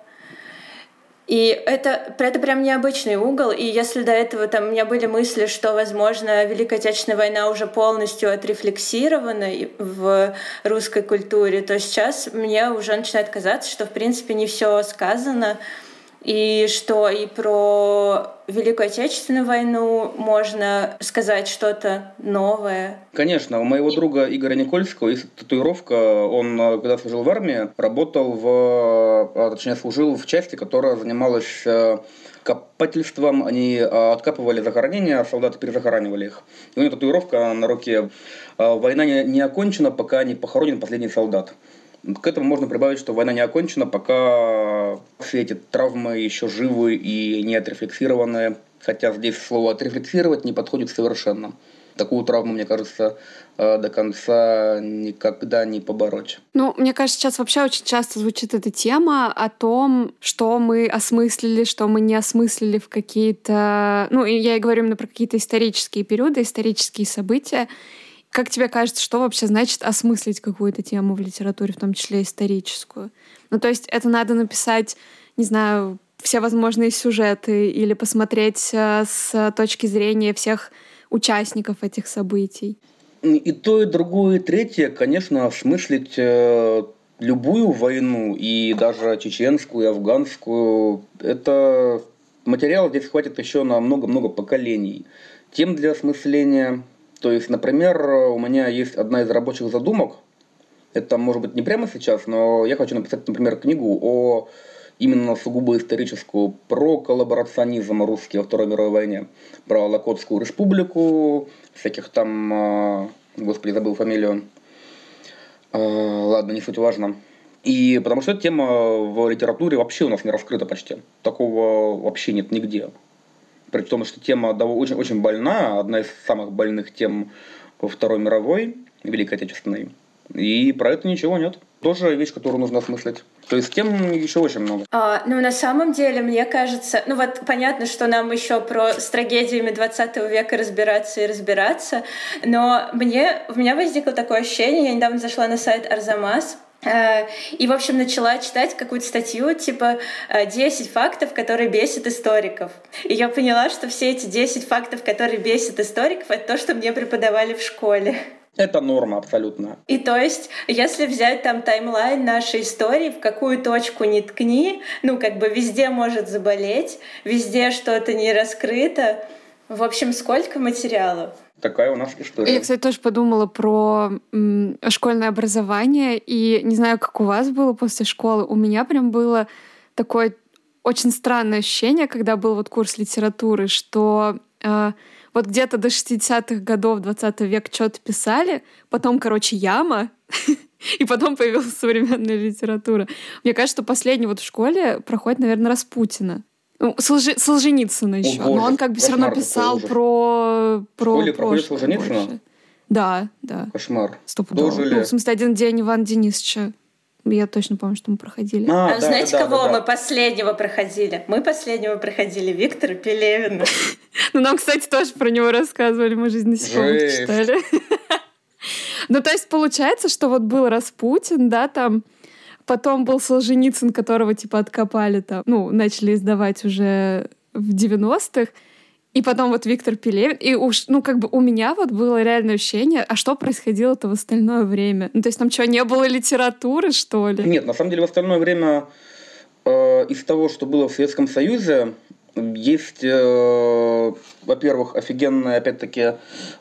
S1: и это, это прям необычный угол. И если до этого там у меня были мысли, что, возможно, Великая Отечественная война уже полностью отрефлексирована в русской культуре, то сейчас мне уже начинает казаться, что, в принципе, не все сказано и что и про Великую Отечественную войну можно сказать что-то новое.
S3: Конечно, у моего друга Игоря Никольского есть татуировка. Он, э, когда служил в армии, работал в, э, точнее, служил в части, которая занималась э, копательством. Они откапывали захоронения, а солдаты перезахоранивали их. И у него татуировка на руке «Война не окончена, пока не похоронен последний солдат». К этому можно прибавить, что война не окончена, пока все эти травмы еще живы и не отрефлексированы. Хотя здесь слово «отрефлексировать» не подходит совершенно. Такую травму, мне кажется, э, до конца никогда не побороть.
S2: Ну, мне кажется, сейчас вообще очень часто звучит эта тема о том, что мы осмыслили, что мы не осмыслили в какие-то... Ну, я и говорю именно про какие-то исторические периоды, исторические события. Как тебе кажется, что вообще значит осмыслить какую-то тему в литературе, в том числе историческую? Ну, то есть это надо написать, не знаю, все возможные сюжеты или посмотреть э, с точки зрения всех участников этих событий?
S3: И то, и другое, и третье, конечно, осмыслить э, любую войну, и даже чеченскую, и афганскую, это материал здесь хватит еще на много-много поколений. Тем для осмысления то есть, например, у меня есть одна из рабочих задумок, это может быть не прямо сейчас, но я хочу написать, например, книгу о именно сугубо историческую, про коллаборационизм русский во Второй мировой войне, про Локотскую республику, всяких там, а, господи, забыл фамилию, а, ладно, не суть важно. И потому что эта тема в литературе вообще у нас не раскрыта почти. Такого вообще нет нигде при том, что тема очень, очень больна, одна из самых больных тем во Второй мировой, Великой Отечественной. И про это ничего нет. Тоже вещь, которую нужно осмыслить. То есть тем еще очень много.
S1: А, ну, на самом деле, мне кажется, ну вот понятно, что нам еще про с трагедиями 20 века разбираться и разбираться, но мне, у меня возникло такое ощущение, я недавно зашла на сайт Арзамас, и, в общем, начала читать какую-то статью, типа 10 э, фактов, которые бесят историков. И я поняла, что все эти 10 фактов, которые бесят историков, это то, что мне преподавали в школе.
S3: Это норма абсолютно.
S1: И то есть, если взять там таймлайн нашей истории, в какую точку не ткни, ну, как бы везде может заболеть, везде что-то не раскрыто. В общем, сколько материалов
S3: такая у нас история.
S2: Я, кстати, тоже подумала про школьное образование, и не знаю, как у вас было после школы. У меня прям было такое очень странное ощущение, когда был вот курс литературы, что э, вот где-то до 60-х годов 20 века что-то писали, потом, короче, яма, и потом появилась современная литература. Мне кажется, что последний вот в школе проходит, наверное, Распутина. Ну, Солжи... Солженицына еще. О, Но он как бы все равно писал про... про
S3: Школе проходит Солженицына? Больше.
S2: Да, да.
S3: Кошмар.
S2: Стопудово. Ну, в смысле, один день Иван Денисовича. Я точно помню, что мы проходили.
S1: А, а да, знаете, да, кого да, да. мы последнего проходили? Мы последнего проходили Виктора Пелевина.
S2: Ну, нам, кстати, тоже про него рассказывали. Мы жизнь насекомых читали. Ну, то есть получается, что вот был Распутин, да, там, потом был Солженицын, которого, типа, откопали там, ну, начали издавать уже в 90-х, и потом вот Виктор Пелевин. И уж, ну, как бы у меня вот было реальное ощущение, а что происходило-то в остальное время? Ну, то есть там что, не было литературы, что ли?
S3: Нет, на самом деле в остальное время э, из того, что было в Советском Союзе, есть, э, во-первых, офигенный, опять-таки, э,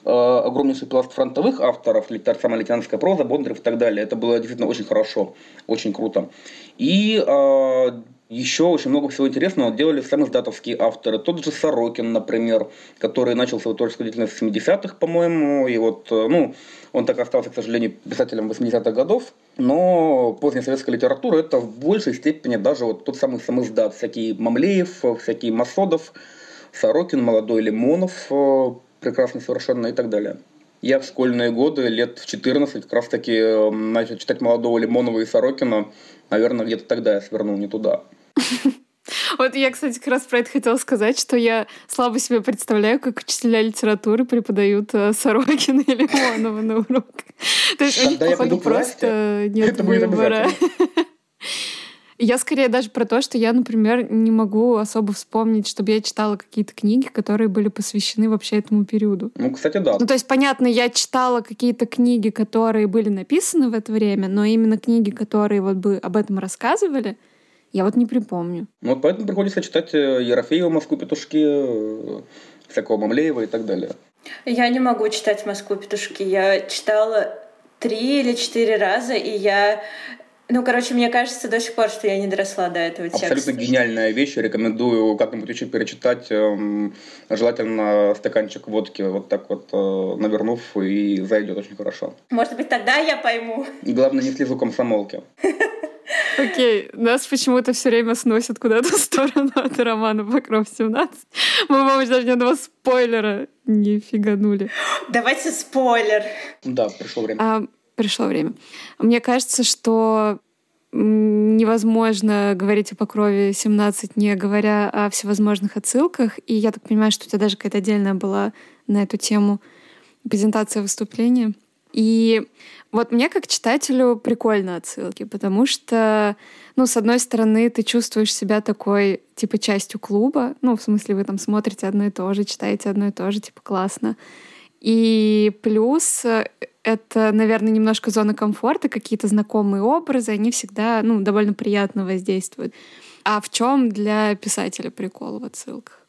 S3: огромнейший пласт фронтовых авторов, сама лейтенантская проза, Бондарев и так далее. Это было действительно очень хорошо, очень круто. И э, еще очень много всего интересного делали сами датовские авторы. Тот же Сорокин, например, который начал свою творческую деятельность в 70-х, по-моему, и вот, э, ну, он так остался, к сожалению, писателем 80-х годов, но поздняя советская литература это в большей степени даже вот тот самый сам издат, всякие Мамлеев, всякие Масодов, Сорокин, молодой Лимонов, э, прекрасный совершенно и так далее. Я в школьные годы, лет в 14, как раз таки э, начал читать молодого Лимонова и Сорокина. Наверное, где-то тогда я свернул не туда.
S2: Вот я, кстати, как раз про это хотела сказать, что я слабо себе представляю, как учителя литературы преподают э, Сорокина или Лимонова на урок. То есть у них, походу, просто нет выбора. Я скорее даже про то, что я, например, не могу особо вспомнить, чтобы я читала какие-то книги, которые были посвящены вообще этому периоду.
S3: Ну, кстати, да.
S2: Ну, то есть, понятно, я читала какие-то книги, которые были написаны в это время, но именно книги, которые вот бы об этом рассказывали, я вот не припомню.
S3: Ну вот поэтому приходится читать э, Ерофеева, Москву, Петушки, э, всякого Мамлеева и так далее.
S1: Я не могу читать Москву, Петушки. Я читала три или четыре раза, и я ну, короче, мне кажется до сих пор, что я не доросла до этого текста.
S3: Абсолютно гениальная вещь. Рекомендую как-нибудь еще перечитать. Эм, желательно стаканчик водки вот так вот э, навернув, и зайдет очень хорошо.
S1: Может быть, тогда я пойму.
S3: И главное, не слезу комсомолки.
S2: Окей, нас почему-то все время сносят куда-то в сторону от романа «Покров 17». Мы, по-моему, даже ни одного спойлера не фиганули.
S1: Давайте спойлер.
S3: Да, пришло время.
S2: А, пришло время. Мне кажется, что невозможно говорить о Покрове 17, не говоря о всевозможных отсылках. И я так понимаю, что у тебя даже какая-то отдельная была на эту тему презентация выступления. И вот мне как читателю прикольно отсылки, потому что, ну, с одной стороны, ты чувствуешь себя такой, типа, частью клуба. Ну, в смысле, вы там смотрите одно и то же, читаете одно и то же, типа, классно. И плюс э, это, наверное, немножко зона комфорта, какие-то знакомые образы, они всегда, ну, довольно приятно воздействуют. А в чем для писателя прикол в отсылках?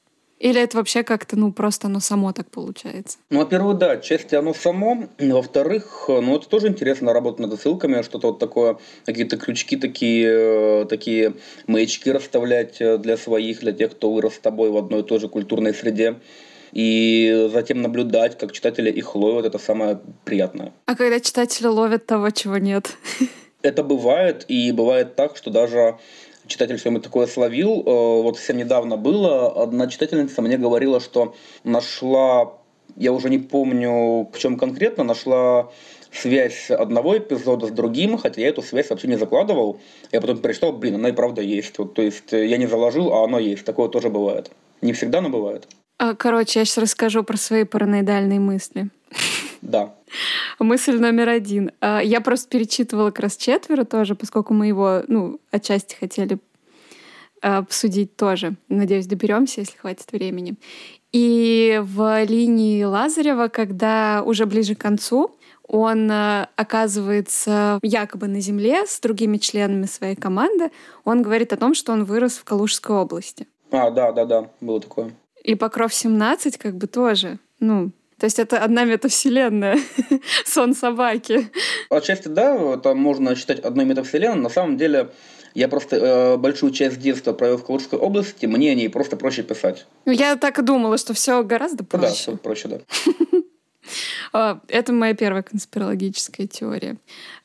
S2: Или это вообще как-то, ну, просто оно само так получается?
S3: Ну, во-первых, да, части оно само. Во-вторых, ну, это тоже интересно работать над ссылками, что-то вот такое, какие-то крючки такие, э, такие маячки расставлять э, для своих, для тех, кто вырос с тобой в одной и той же культурной среде и затем наблюдать, как читатели их ловят, это самое приятное.
S2: А когда читатели ловят того, чего нет?
S3: Это бывает, и бывает так, что даже читатель что-нибудь такое словил. Э, вот совсем недавно было, одна читательница мне говорила, что нашла, я уже не помню, в чем конкретно, нашла связь одного эпизода с другим, хотя я эту связь вообще не закладывал. Я потом перечитал, блин, она и правда есть. Вот, то есть э, я не заложил, а оно есть. Такое тоже бывает. Не всегда, но бывает.
S2: А, короче, я сейчас расскажу про свои параноидальные мысли.
S3: Да.
S2: Мысль номер один. А, я просто перечитывала как раз четверо тоже, поскольку мы его, ну, отчасти хотели а, обсудить тоже. Надеюсь, доберемся, если хватит времени. И в линии Лазарева, когда уже ближе к концу, он а, оказывается якобы на земле с другими членами своей команды. Он говорит о том, что он вырос в Калужской области.
S3: А, да, да, да, было такое.
S2: И Покров 17 как бы тоже, ну, то есть это одна метавселенная, сон собаки.
S3: Отчасти да, это можно считать одной метавселенной. На самом деле я просто э, большую часть детства провел в Калужской области, мне о ней просто проще писать.
S2: Ну, я так и думала, что все гораздо проще.
S3: Да, все проще, да.
S2: Это моя первая конспирологическая теория.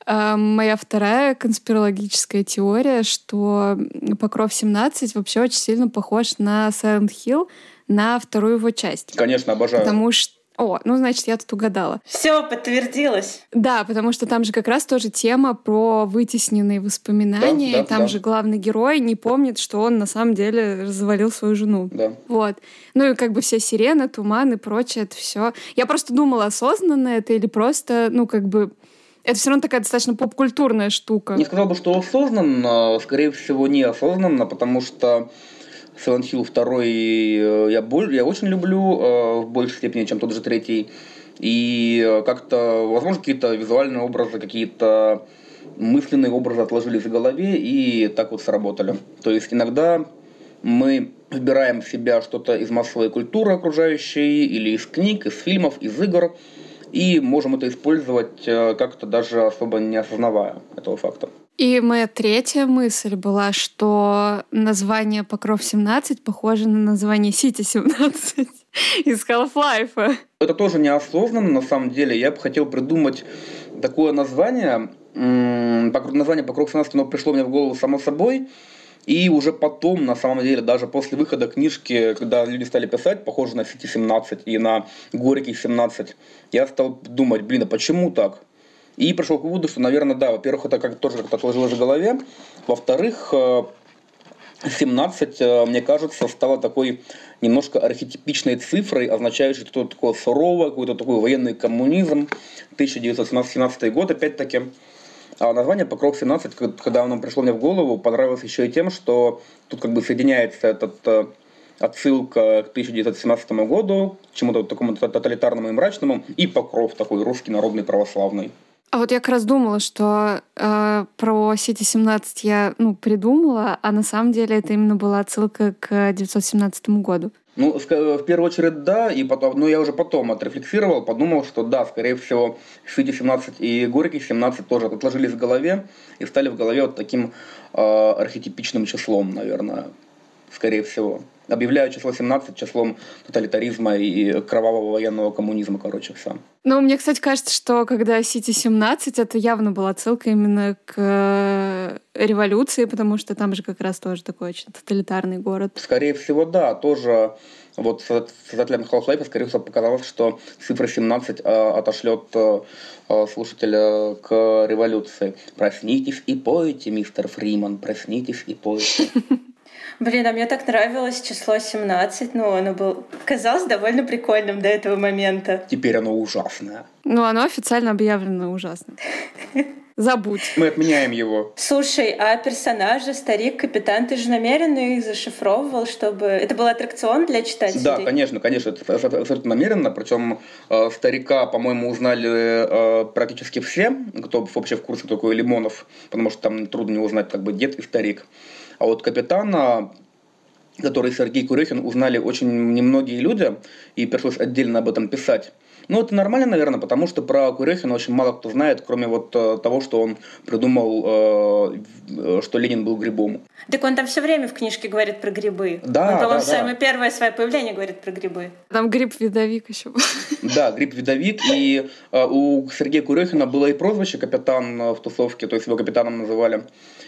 S2: А, моя вторая конспирологическая теория, что Покров 17 вообще очень сильно похож на Silent Hill, на вторую его часть.
S3: Конечно, обожаю.
S2: Потому что о, ну, значит, я тут угадала.
S1: Все подтвердилось.
S2: Да, потому что там же как раз тоже тема про вытесненные воспоминания. Да, да, там да. же главный герой не помнит, что он на самом деле развалил свою жену.
S3: Да.
S2: Вот. Ну и как бы все сирены, туман и прочее, это все. Я просто думала, осознанно это или просто, ну, как бы это все равно такая достаточно попкультурная штука.
S3: Не сказал бы, что осознанно, скорее всего, неосознанно, потому что Silent Hill 2 э, я, боль, я очень люблю э, в большей степени, чем тот же третий. И э, как-то, возможно, какие-то визуальные образы, какие-то мысленные образы отложились в голове и так вот сработали. То есть иногда мы выбираем в себя что-то из массовой культуры окружающей, или из книг, из фильмов, из игр, и можем это использовать как-то даже особо не осознавая этого факта.
S2: И моя третья мысль была, что название Покров-17 похоже на название Сити-17 из Half-Life.
S3: Это тоже неосознанно, на самом деле. Я бы хотел придумать такое название. Название Покров-17 оно пришло мне в голову само собой. И уже потом, на самом деле, даже после выхода книжки, когда люди стали писать, похоже на Сити 17 и на Горький 17, я стал думать, блин, а почему так? И пришел к выводу, что, наверное, да, во-первых, это как тоже как-то отложилось в голове. Во-вторых, 17, э, э, мне кажется, стала такой немножко архетипичной цифрой, означающей что-то такое суровое, какой-то такой военный коммунизм, 1917 год, опять-таки. А название «Покров 17», когда оно пришло мне в голову, понравилось еще и тем, что тут как бы соединяется этот э, отсылка к 1917 году, к чему-то такому тоталитарному и мрачному, и покров такой русский народный православный.
S2: А вот я как раз думала, что э, про Сити 17 я ну, придумала, а на самом деле это именно была отсылка к 1917 году.
S3: Ну, в первую очередь, да, и потом, ну, я уже потом отрефлексировал, подумал, что да, скорее всего, Сити 17 и Горький 17 тоже отложились в голове и стали в голове вот таким э, архетипичным числом, наверное, скорее всего объявляю число 17 числом тоталитаризма и кровавого военного коммунизма, короче, все.
S2: Ну, мне, кстати, кажется, что когда Сити 17, это явно была отсылка именно к э, революции, потому что там же как раз тоже такой очень тоталитарный город.
S3: Скорее всего, да, тоже вот создателям Half-Life, скорее всего, показалось, что цифра 17 э, отошлет э, э, слушателя к революции. Проснитесь и пойте, мистер Фриман, проснитесь и пойте.
S1: Блин, а мне так нравилось число 17. Ну, оно было, казалось довольно прикольным до этого момента.
S3: Теперь оно ужасное.
S2: Ну, оно официально объявлено ужасным. Забудь.
S3: Мы отменяем его.
S1: Слушай, а персонажи, старик, капитан, ты же намеренно их зашифровывал, чтобы... Это был аттракцион для читателей?
S3: Да, конечно, конечно, это абсолютно намеренно. Причем э, старика, по-моему, узнали э, практически все, кто вообще в курсе, кто такой Лимонов, потому что там трудно не узнать как бы дед и старик. А вот капитана, который Сергей Курехин, узнали очень немногие люди, и пришлось отдельно об этом писать. Ну, это нормально, наверное, потому что про Курехина очень мало кто знает, кроме вот э, того, что он придумал, э, что Ленин был грибом.
S1: Так он там все время в книжке говорит про грибы.
S3: Да,
S1: он,
S3: по-моему,
S1: да, самое да. первое свое появление говорит про грибы.
S2: Там гриб-видовик еще был.
S3: Да, гриб-видовик. И э, у Сергея Курехина было и прозвище «Капитан» в тусовке, то есть его капитаном называли.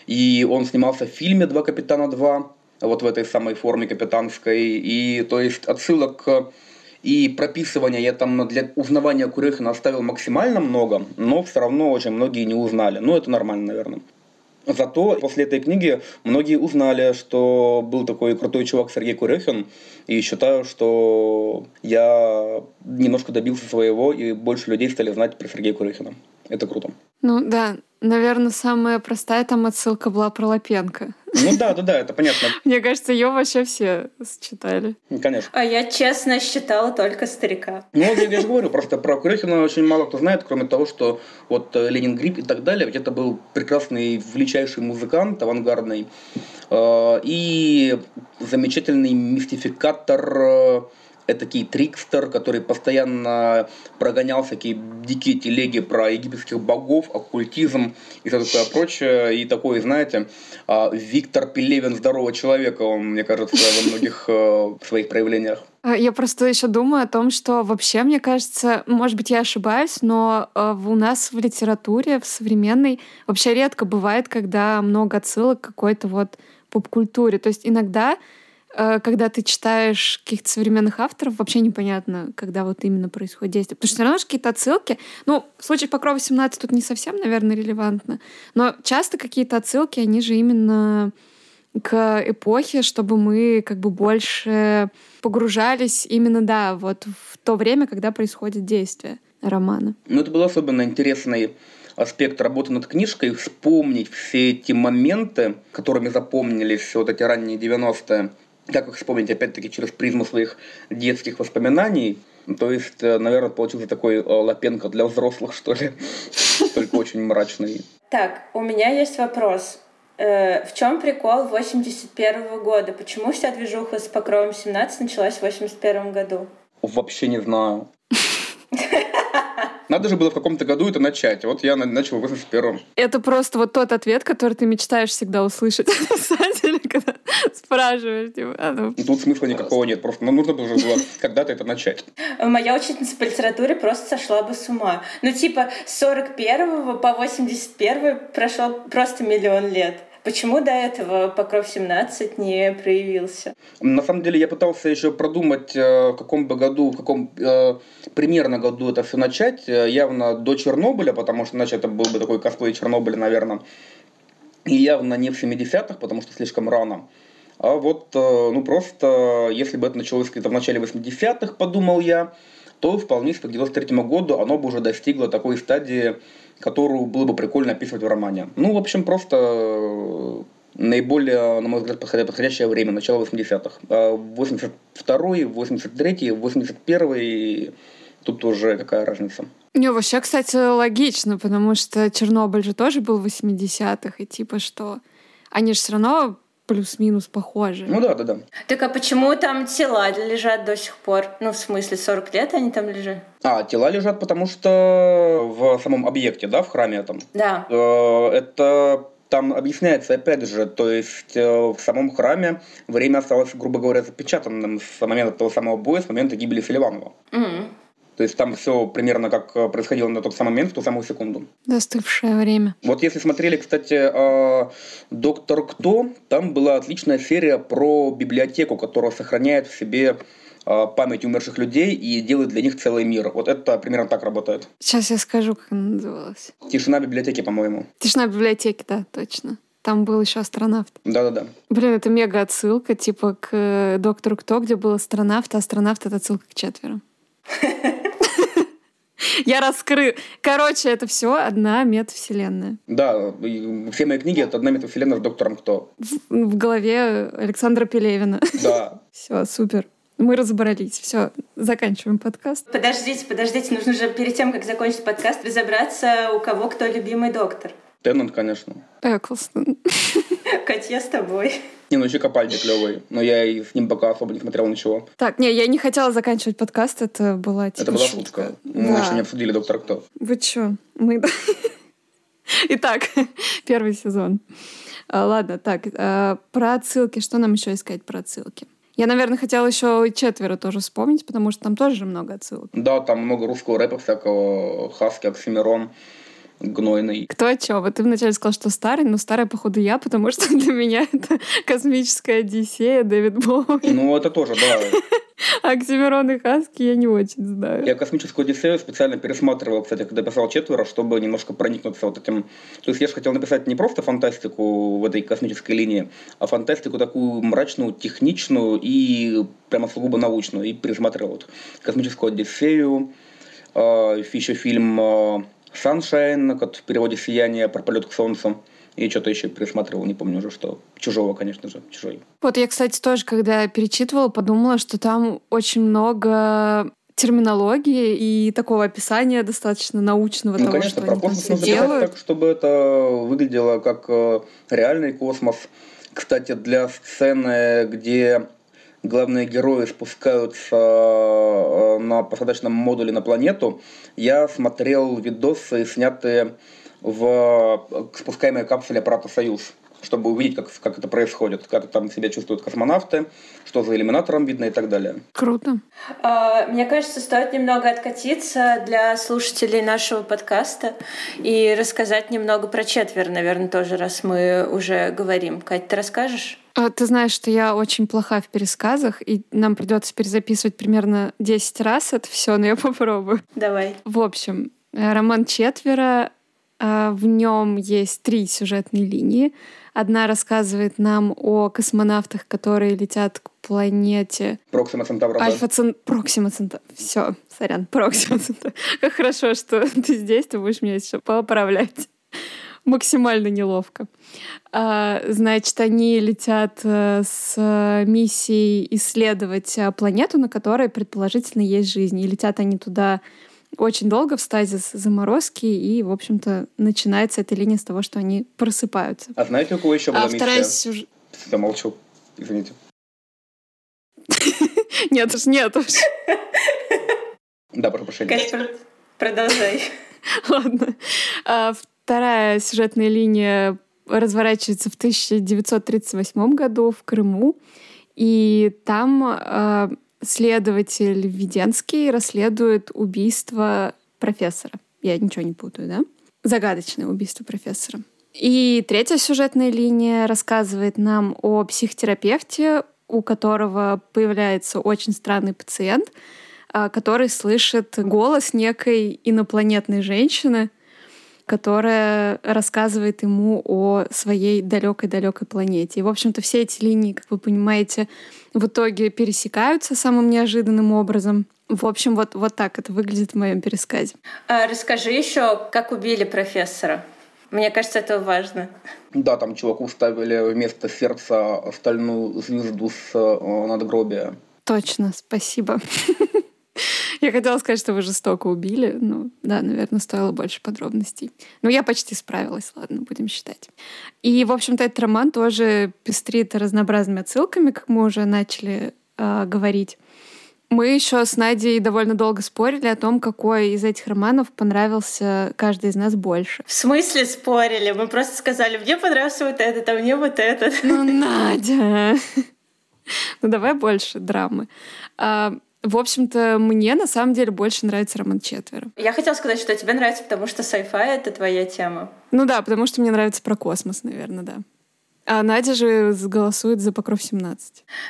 S3: И он снимался в фильме «Два капитана 2», вот в этой самой форме капитанской. И то есть отсылок и прописывания я там для узнавания Курехина оставил максимально много, но все равно очень многие не узнали. Ну, это нормально, наверное. Зато после этой книги многие узнали, что был такой крутой чувак Сергей Курехин, и считаю, что я немножко добился своего, и больше людей стали знать про Сергея Курехина. Это круто.
S2: Ну да, наверное, самая простая там отсылка была про Лапенко.
S3: Ну да, да, да, это понятно.
S2: Мне кажется, ее вообще все считали.
S3: Конечно.
S1: А я честно считала только старика.
S3: Ну, я, я же говорю, просто про Курехина очень мало кто знает, кроме того, что вот э, Ленин Грипп и так далее, ведь это был прекрасный, величайший музыкант, авангардный, э, и замечательный мистификатор э, этакий трикстер, который постоянно прогонял всякие дикие телеги про египетских богов, оккультизм и все такое прочее. И такой, знаете, а, Виктор Пелевин здорового человека, он, мне кажется, во многих э, своих проявлениях.
S2: А, я просто еще думаю о том, что вообще, мне кажется, может быть, я ошибаюсь, но э, у нас в литературе, в современной, вообще редко бывает, когда много отсылок к какой-то вот поп-культуре. То есть иногда когда ты читаешь каких-то современных авторов, вообще непонятно, когда вот именно происходит действие. Потому что все равно какие-то отсылки, ну, в случае Покрова 17 тут не совсем, наверное, релевантно, но часто какие-то отсылки, они же именно к эпохе, чтобы мы как бы больше погружались именно, да, вот в то время, когда происходит действие романа.
S3: Ну, это был особенно интересный аспект работы над книжкой, вспомнить все эти моменты, которыми запомнились вот эти ранние 90-е, как их вспомнить, опять-таки, через призму своих детских воспоминаний. То есть, э, наверное, получился такой э, Лапенко для взрослых, что ли, только очень мрачный.
S1: Так, у меня есть вопрос. Э, в чем прикол 81 года? Почему вся движуха с Покровом 17 началась в 81 году?
S3: Вообще не знаю. Надо же было в каком-то году это начать. Вот я начал в 81-м.
S2: Это просто вот тот ответ, который ты мечтаешь всегда услышать писателя, когда спрашиваешь. Типа, а ну.
S3: Тут смысла никакого нет. Просто ну, нужно было когда-то это начать.
S1: Моя учительница по литературе просто сошла бы с ума. Ну, типа, с 41 по 81 прошел просто миллион лет. Почему до этого Покров 17 не проявился?
S3: На самом деле я пытался еще продумать, э, в каком бы году, в каком э, примерно году это все начать. Э, явно до Чернобыля, потому что иначе это был бы такой косплей Чернобыля, наверное. И явно не в 70-х, потому что слишком рано. А вот, ну просто, если бы это началось где-то в начале 80-х, подумал я, то вполне к 93 году оно бы уже достигло такой стадии которую было бы прикольно описывать в романе. Ну, в общем, просто э, наиболее, на мой взгляд, подходящее время, начало 80-х. 82-й, 83-й, 81-й, тут уже какая разница.
S2: Не, вообще, кстати, логично, потому что Чернобыль же тоже был в 80-х, и типа что? Они же все равно плюс-минус похожи.
S3: Ну да, да, да.
S1: Так а почему там тела лежат до сих пор? Ну, в смысле, 40 лет они там лежат?
S3: А, тела лежат, потому что в самом объекте, да, в храме там.
S1: Да.
S3: Э, это там объясняется, опять же, то есть э, в самом храме время осталось, грубо говоря, запечатанным с момента того самого боя, с момента гибели Селиванова.
S1: Mm-hmm.
S3: То есть там все примерно как э, происходило на тот самый момент, в ту самую секунду.
S2: Застывшее время.
S3: Вот если смотрели, кстати, э, «Доктор Кто», там была отличная серия про библиотеку, которая сохраняет в себе э, память умерших людей и делает для них целый мир. Вот это примерно так работает.
S2: Сейчас я скажу, как она называлась.
S3: «Тишина библиотеки», по-моему.
S2: «Тишина библиотеки», да, точно. Там был еще астронавт.
S3: Да-да-да.
S2: Блин, это мега отсылка, типа к «Доктору Кто», где был астронавт, а астронавт — это отсылка к четверо. Я раскрыл. Короче, это все одна метавселенная.
S3: Да, все мои книги — это одна метавселенная с доктором Кто.
S2: В, в голове Александра Пелевина.
S3: Да.
S2: Все, супер. Мы разобрались. Все, заканчиваем подкаст.
S1: Подождите, подождите. Нужно же перед тем, как закончить подкаст, разобраться, у кого кто любимый доктор.
S3: Теннант, конечно.
S2: Эклстон.
S1: Катя с тобой.
S3: Не, ну еще Капальди клевый. Но я и с ним пока особо не смотрел ничего.
S2: Так, не, я не хотела заканчивать подкаст, это была типа
S3: Это была шутка. шутка. Мы да. еще не обсудили Доктора Кто.
S2: Вы чё? Мы... Итак, первый сезон. А, ладно, так, а, про отсылки. Что нам еще искать про отсылки? Я, наверное, хотела еще четверо тоже вспомнить, потому что там тоже много отсылок.
S3: Да, там много русского рэпа всякого, Хаски, Оксимирон гнойный.
S2: Кто чё? Вот ты вначале сказал, что старый, но старый, походу, я, потому что для меня это космическая Одиссея, Дэвид Боуи.
S3: Ну, это тоже, да.
S2: Оксимирон и Хаски я не очень знаю.
S3: Я космическую Одиссею специально пересматривал, кстати, когда писал четверо, чтобы немножко проникнуться вот этим. То есть я же хотел написать не просто фантастику в этой космической линии, а фантастику такую мрачную, техничную и прямо сугубо научную. И пересматривал вот космическую Одиссею, э, еще фильм э, Sunshine, как в переводе «Сияние», про полет к солнцу. И что-то еще пересматривал, не помню уже что. Чужого, конечно же, чужой.
S2: Вот я, кстати, тоже, когда перечитывала, подумала, что там очень много терминологии и такого описания достаточно научного
S3: ну,
S2: того,
S3: конечно,
S2: что
S3: про
S2: они
S3: космос
S2: там делают.
S3: так, чтобы это выглядело как э, реальный космос. Кстати, для сцены, где главные герои спускаются э, на посадочном модуле на планету, я смотрел видосы, снятые в э, спускаемой капсуле аппарата «Союз» чтобы увидеть, как, как это происходит, как там себя чувствуют космонавты, что за иллюминатором видно и так далее.
S2: Круто.
S1: А, мне кажется, стоит немного откатиться для слушателей нашего подкаста и рассказать немного про четвер, наверное, тоже, раз мы уже говорим. Кать, ты расскажешь?
S2: А, ты знаешь, что я очень плоха в пересказах, и нам придется перезаписывать примерно 10 раз это все, но я попробую.
S1: Давай.
S2: В общем, э, роман «Четверо», в нем есть три сюжетные линии. Одна рассказывает нам о космонавтах, которые летят к планете...
S3: Проксима Центавра.
S2: Альфа Цен... Проксима Центавра. Все, сорян, Проксима Центавра. Как хорошо, что ты здесь, ты будешь меня еще поправлять. Максимально неловко. А, значит, они летят э, с миссией исследовать э, планету, на которой предположительно есть жизнь. И летят они туда очень долго в стазис заморозки, и, в общем-то, начинается эта линия с того, что они просыпаются.
S3: А знаете, у кого еще была
S2: а миссия? вторая сюжет...
S3: Я молчу. Извините.
S2: Нет уж, нет уж.
S3: Да, прошу прощения.
S1: продолжай.
S2: Ладно. А вторая сюжетная линия разворачивается в 1938 году в Крыму. И там а, следователь Веденский расследует убийство профессора. Я ничего не путаю, да? Загадочное убийство профессора. И третья сюжетная линия рассказывает нам о психотерапевте, у которого появляется очень странный пациент, а, который слышит голос некой инопланетной женщины, которая рассказывает ему о своей далекой-далекой планете. И, в общем-то, все эти линии, как вы понимаете, в итоге пересекаются самым неожиданным образом. В общем, вот, вот так это выглядит в моем пересказе.
S1: А расскажи еще, как убили профессора. Мне кажется, это важно.
S3: Да, там чуваку ставили вместо сердца стальную звезду с э, надгробия.
S2: Точно, спасибо. Я хотела сказать, что вы жестоко убили. Ну, да, наверное, стоило больше подробностей. Но я почти справилась, ладно, будем считать. И, в общем-то, этот роман тоже пестрит разнообразными отсылками, как мы уже начали э, говорить. Мы еще с Надей довольно долго спорили о том, какой из этих романов понравился каждый из нас больше.
S1: В смысле спорили? Мы просто сказали, мне понравился вот этот, а мне вот этот.
S2: Ну, Надя! Ну, давай больше драмы. В общем-то, мне на самом деле больше нравится роман «Четверо».
S1: Я хотела сказать, что тебе нравится, потому что sci-fi — это твоя тема.
S2: Ну да, потому что мне нравится про космос, наверное, да. А Надя же голосует за «Покров 17».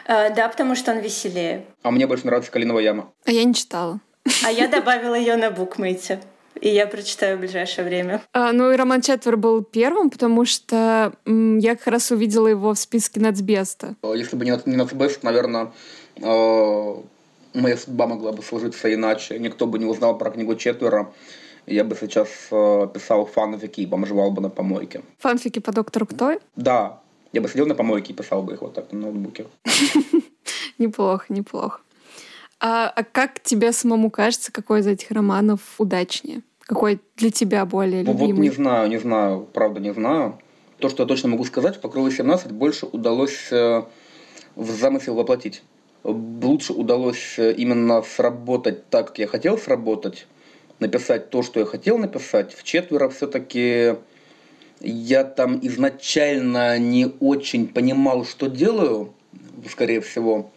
S1: А, да, потому что он веселее.
S3: А мне больше нравится «Калиновая яма».
S2: А я не читала.
S1: А я добавила ее на букмейте. И я прочитаю в ближайшее время.
S2: А, ну и роман «Четверо» был первым, потому что м, я как раз увидела его в списке Нацбеста.
S3: Если бы не Нацбест, наверное, э, моя судьба могла бы сложиться иначе. Никто бы не узнал про книгу «Четверо». Я бы сейчас э, писал фанфики и бомжевал бы на помойке.
S2: Фанфики по доктору кто?
S3: Да. Я бы сидел на помойке и писал бы их вот так на ноутбуке.
S2: Неплохо, неплохо. А, а как тебе самому кажется, какой из этих романов удачнее? Какой для тебя более любимый?
S3: Вот не знаю, не знаю, правда не знаю. То, что я точно могу сказать, в «Покрове 17» больше удалось э, в замысел воплотить лучше удалось э, именно сработать так, как я хотел сработать, написать то, что я хотел написать. В четверо все-таки я там изначально не очень понимал, что делаю, скорее всего.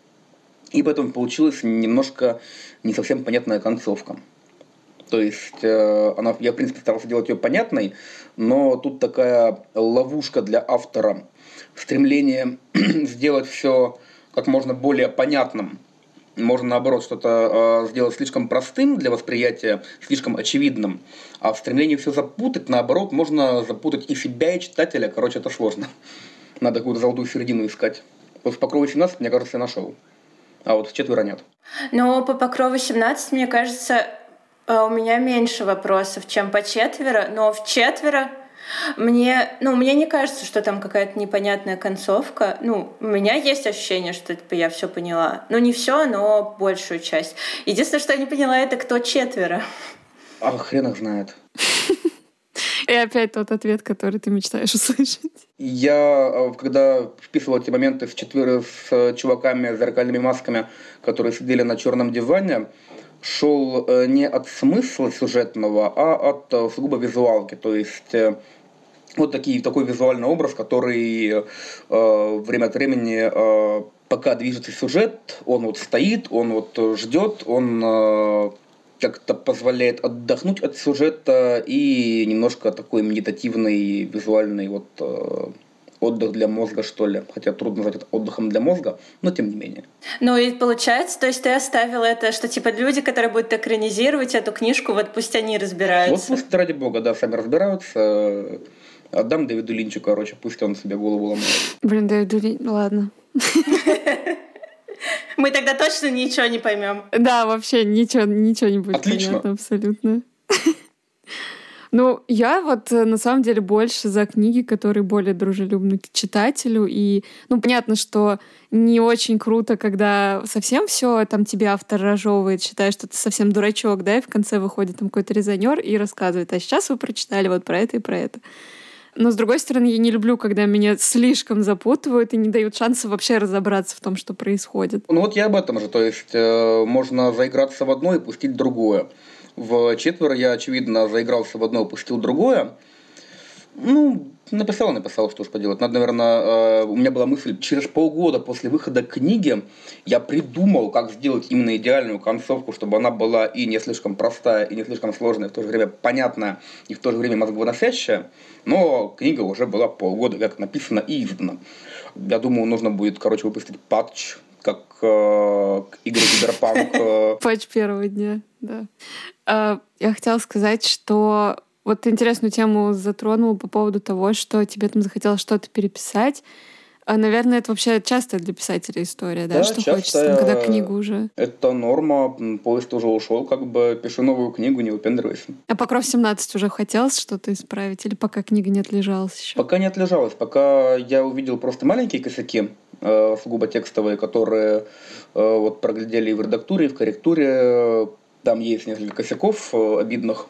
S3: И поэтому получилась немножко не совсем понятная концовка. То есть э, она, я, в принципе, старался делать ее понятной, но тут такая ловушка для автора. Стремление сделать все как можно более понятным. Можно, наоборот, что-то э, сделать слишком простым для восприятия, слишком очевидным. А в стремлении все запутать, наоборот, можно запутать и себя, и читателя. Короче, это сложно. Надо какую-то золотую середину искать. Вот в «Покрове 17», мне кажется, я нашел. А вот в «Четверо» нет.
S1: Но по «Покрову 17», мне кажется, э, у меня меньше вопросов, чем по «Четверо». Но в «Четверо» Мне, ну, мне не кажется, что там какая-то непонятная концовка. Ну, у меня есть ощущение, что типа, я все поняла. Ну, не все, но большую часть. Единственное, что я не поняла, это кто четверо.
S3: А хрен их знает.
S2: И опять тот ответ, который ты мечтаешь услышать.
S3: Я, э, когда вписывал эти моменты с, четверо, с чуваками с зеркальными масками, которые сидели на черном диване, шел э, не от смысла сюжетного, а от э, сугубо визуалки. То есть вот такие, такой визуальный образ, который э, время от времени, э, пока движется сюжет, он вот стоит, он вот ждет, он э, как-то позволяет отдохнуть от сюжета и немножко такой медитативный визуальный вот э, отдых для мозга, что ли. Хотя трудно назвать это отдыхом для мозга, но тем не менее.
S1: Ну и получается, то есть ты оставил это, что типа люди, которые будут экранизировать эту книжку, вот пусть они разбираются.
S3: Вот пусть, ради бога, да, сами разбираются. Отдам Дэвиду Линчу, короче, пусть он себе голову ломает.
S2: Блин, Дэвиду Линч, ладно.
S1: Мы тогда точно ничего не поймем.
S2: Да, вообще ничего, ничего не будет Отлично. понятно абсолютно. Ну, я вот э, на самом деле больше за книги, которые более дружелюбны к читателю. И, ну, понятно, что не очень круто, когда совсем все там тебе автор разжевывает, считаешь, что ты совсем дурачок, да, и в конце выходит там какой-то резонер и рассказывает, а сейчас вы прочитали вот про это и про это. Но, с другой стороны, я не люблю, когда меня слишком запутывают и не дают шанса вообще разобраться в том, что происходит.
S3: Ну вот я об этом же. То есть э, можно заиграться в одно и пустить другое. В четверо я, очевидно, заигрался в одно и пустил другое. Ну, написал, написал, что уж поделать. Надо, наверное, э, у меня была мысль, через полгода после выхода книги я придумал, как сделать именно идеальную концовку, чтобы она была и не слишком простая, и не слишком сложная, и в то же время понятная, и в то же время мозговыносящая. Но книга уже была полгода как написана и издана. Я думаю, нужно будет, короче, выпустить патч, как э, к игре Киберпанк. Э.
S2: Патч первого дня, да. Э, я хотела сказать, что вот интересную тему затронул по поводу того, что тебе там захотелось что-то переписать. А, наверное, это вообще часто для писателя история, да, да что хочется, там, когда книгу уже.
S3: Это норма, поезд уже ушел, как бы пишу новую книгу, не выпендривайся.
S2: А Покров 17 уже хотелось что-то исправить, или пока книга не отлежалась еще?
S3: Пока не отлежалась, пока я увидел просто маленькие косяки, э, сугубо текстовые, которые э, вот проглядели и в редактуре, и в корректуре. Там есть несколько косяков э, обидных,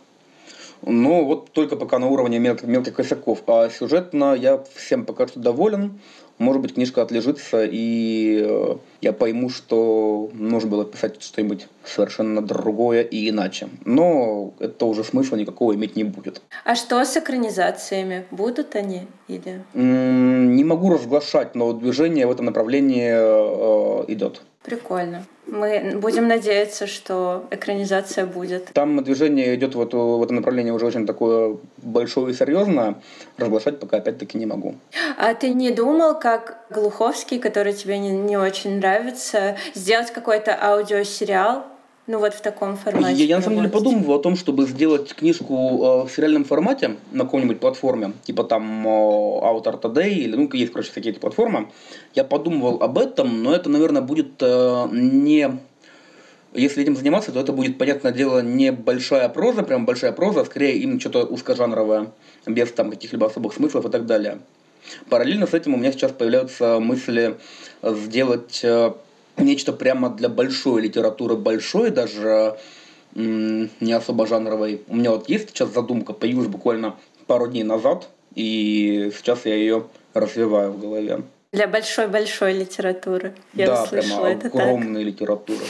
S3: но вот только пока на уровне мелких, мелких косяков. А сюжетно я всем пока что доволен. Может быть, книжка отлежится, и э, я пойму, что нужно было писать что-нибудь совершенно другое и иначе. Но это уже смысла никакого иметь не будет.
S1: А что с экранизациями? Будут они или?
S3: Не могу разглашать, но движение в этом направлении э, идет.
S1: Прикольно. Мы будем надеяться, что экранизация будет.
S3: Там движение идет в, эту, в этом направлении уже очень такое большое и серьезное. Разглашать пока опять-таки не могу.
S1: А ты не думал, как Глуховский, который тебе не, не очень нравится, сделать какой-то аудиосериал ну вот в таком формате.
S3: Я, я на самом деле подумывал о том, чтобы сделать книжку э, в сериальном формате на какой-нибудь платформе, типа там э, Author Today или ну есть, короче, такие эти платформы. Я подумывал об этом, но это, наверное, будет э, не если этим заниматься, то это будет, понятное дело, не большая проза, прям большая проза, а скорее именно что-то узкожанровое, без там каких-либо особых смыслов и так далее. Параллельно с этим у меня сейчас появляются мысли сделать э, нечто прямо для большой литературы, большой даже не особо жанровой. У меня вот есть сейчас задумка, появилась буквально пару дней назад, и сейчас я ее развиваю в голове.
S1: Для большой-большой литературы. Я
S3: да, услышала прямо это огромной так. литературы.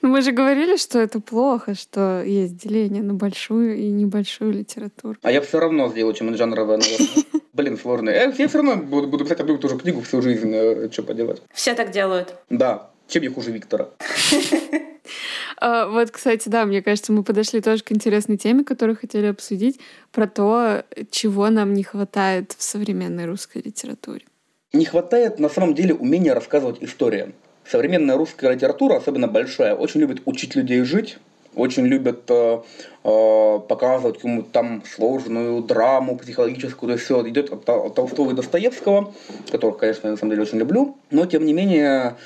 S2: Мы же говорили, что это плохо, что есть деление на большую и небольшую литературу.
S3: А я все равно сделаю, чем жанровая, наверное. Блин, сложно. Я, я все равно буду, буду писать одну и ту же книгу всю жизнь. Э, что поделать?
S1: Все так делают.
S3: Да. Чем я хуже Виктора?
S2: А, вот, кстати, да, мне кажется, мы подошли тоже к интересной теме, которую хотели обсудить, про то, чего нам не хватает в современной русской литературе.
S3: Не хватает, на самом деле, умения рассказывать истории. Современная русская литература, особенно большая, очень любит учить людей жить, очень любят э, э, показывать какую-то там сложную драму психологическую, то есть все идет от, от Толстого и Достоевского, которых, конечно, я на самом деле очень люблю, но тем не менее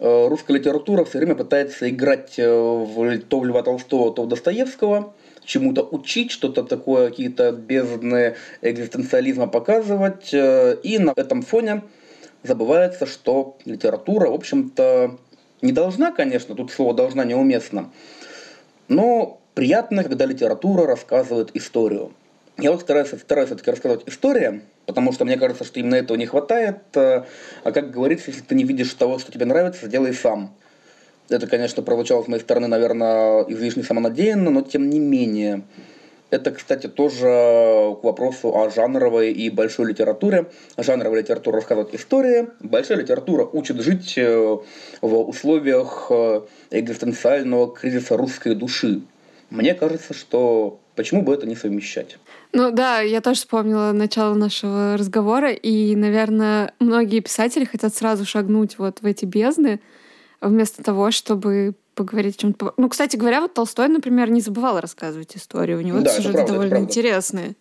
S3: э, русская литература все время пытается играть э, в, то в Льва Толстого, то в Достоевского, чему-то учить, что-то такое, какие-то бездны экзистенциализма показывать, э, и на этом фоне забывается, что литература, в общем-то, не должна, конечно, тут слово «должна» неуместно, но приятно, когда литература рассказывает историю. Я вот стараюсь, стараюсь все-таки рассказывать истории, потому что мне кажется, что именно этого не хватает. А как говорится, если ты не видишь того, что тебе нравится, делай сам. Это, конечно, прозвучало с моей стороны, наверное, излишне самонадеянно, но тем не менее. Это, кстати, тоже к вопросу о жанровой и большой литературе. Жанровая литература рассказывает истории, большая литература учит жить э, в условиях э, экзистенциального кризиса русской души. Мне кажется, что почему бы это не совмещать?
S2: Ну да, я тоже вспомнила начало нашего разговора, и, наверное, многие писатели хотят сразу шагнуть вот в эти бездны, вместо того, чтобы поговорить о чем-то. Ну, кстати говоря, вот Толстой, например, не забывал рассказывать историю. У него да, сюжеты правда, довольно интересные.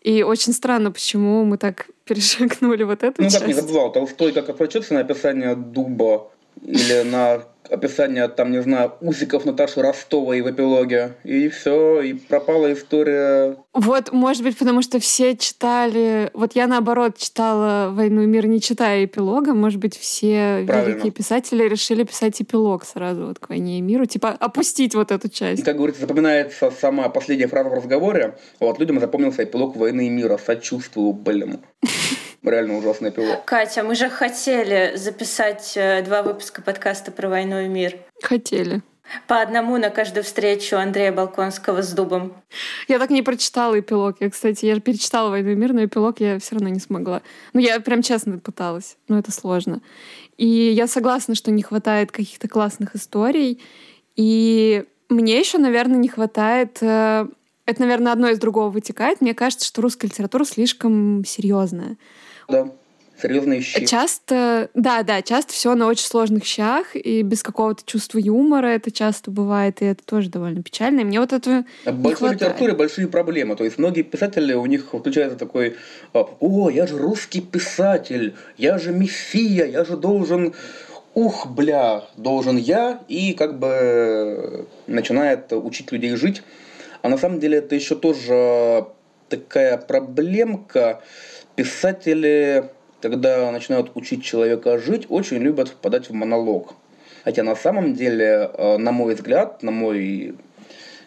S2: И очень странно, почему мы так перешагнули вот эту
S3: ну,
S2: часть.
S3: Ну, как не забывал, Толстой как отвлечется на описание дуба или на описание, там, не знаю, усиков Наташи Ростовой в эпилоге. И все, и пропала история.
S2: Вот, может быть, потому что все читали... Вот я, наоборот, читала «Войну и мир», не читая эпилога. Может быть, все Правильно. великие писатели решили писать эпилог сразу вот к «Войне и миру». Типа опустить вот эту часть.
S3: И, как говорится, запоминается сама последняя фраза в разговоре. Вот, людям запомнился эпилог «Войны и мира». Сочувствую, блин. реально ужасный пилот.
S1: Катя, мы же хотели записать э, два выпуска подкаста про войну и мир.
S2: Хотели.
S1: По одному на каждую встречу Андрея Балконского с Дубом.
S2: Я так не прочитала эпилог. Я, кстати, я перечитала «Войну и мир», но эпилог я все равно не смогла. Ну, я прям честно пыталась, но это сложно. И я согласна, что не хватает каких-то классных историй. И мне еще, наверное, не хватает э, это, наверное, одно из другого вытекает. Мне кажется, что русская литература слишком серьезная.
S3: Да, серьезные щи.
S2: Часто, да, да, часто все на очень сложных щах, и без какого-то чувства юмора это часто бывает, и это тоже довольно печально. И мне вот это
S3: В большой литературе большие проблемы. То есть многие писатели, у них включается такой, а, о, я же русский писатель, я же мессия, я же должен ух, бля, должен я, и как бы начинает учить людей жить. А на самом деле это еще тоже такая проблемка, писатели, когда начинают учить человека жить, очень любят впадать в монолог. Хотя на самом деле, э, на мой взгляд, на мой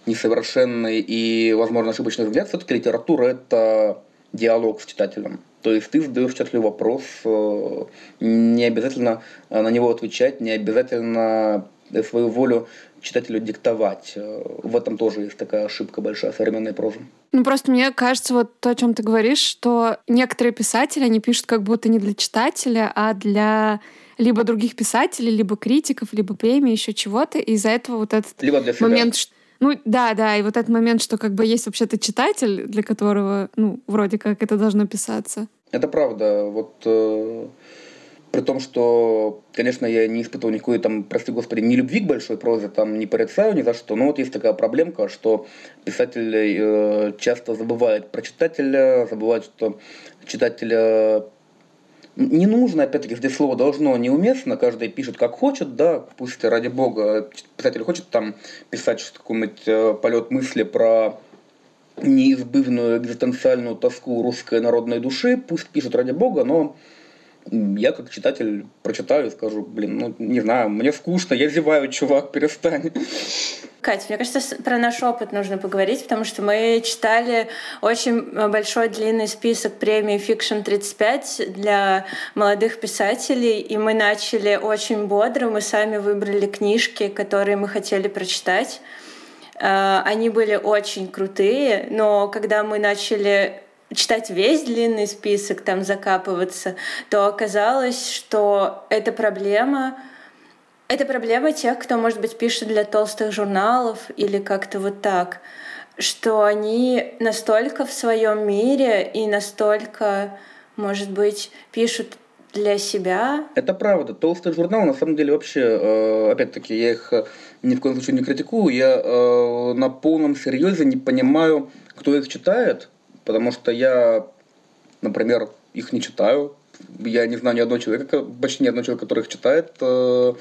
S3: несовершенный и, возможно, ошибочный взгляд, все-таки литература – это диалог с читателем. То есть ты задаешь читателю вопрос, э, не обязательно на него отвечать, не обязательно свою волю читателю диктовать. Э, в этом тоже есть такая ошибка большая современной прозы.
S2: Ну, просто мне кажется, вот то, о чем ты говоришь, что некоторые писатели, они пишут как будто не для читателя, а для либо других писателей, либо критиков, либо премии, еще чего-то. И из-за этого вот этот
S3: либо для себя.
S2: момент... Ну, да, да, и вот этот момент, что как бы есть вообще-то читатель, для которого, ну, вроде как это должно писаться.
S3: Это правда. Вот э, при том, что, конечно, я не испытывал никакой там, прости господи, ни любви к большой прозе, там не порицаю ни за что, но вот есть такая проблемка, что писатель э, часто забывает про читателя, забывает, что читателя не нужно, опять-таки, здесь слово должно неуместно, каждый пишет как хочет, да, пусть ради бога, писатель хочет там писать какой-нибудь э, полет мысли про неизбывную экзистенциальную тоску русской народной души, пусть пишет ради бога, но я как читатель прочитаю и скажу, блин, ну не знаю, мне скучно, я зеваю, чувак, перестань.
S1: Катя, мне кажется, про наш опыт нужно поговорить, потому что мы читали очень большой длинный список премий Fiction 35 для молодых писателей, и мы начали очень бодро, мы сами выбрали книжки, которые мы хотели прочитать. Э, они были очень крутые, но когда мы начали читать весь длинный список, там закапываться, то оказалось, что эта проблема это проблема тех, кто, может быть, пишет для толстых журналов или как-то вот так, что они настолько в своем мире и настолько, может быть, пишут для себя.
S3: Это правда. Толстый журнал, на самом деле, вообще, э, опять-таки, я их э, ни в коем случае не критикую. Я э, на полном серьезе не понимаю, кто их читает, потому что я, например, их не читаю. Я не знаю ни одного человека, почти ни одного человека, который их читает. Э,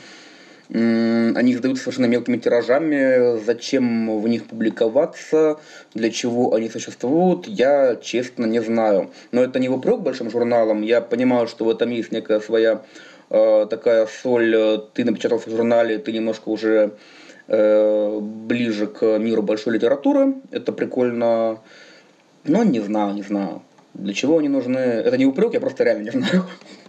S3: они издаются совершенно мелкими тиражами. Зачем в них публиковаться, для чего они существуют, я честно не знаю. Но это не вопрос большим журналам. Я понимаю, что в этом есть некая своя э, такая соль. Ты напечатался в журнале, ты немножко уже э, ближе к миру большой литературы. Это прикольно. Ну, не знаю, не знаю. Для чего они нужны? Это не упрек, я просто реально не знаю.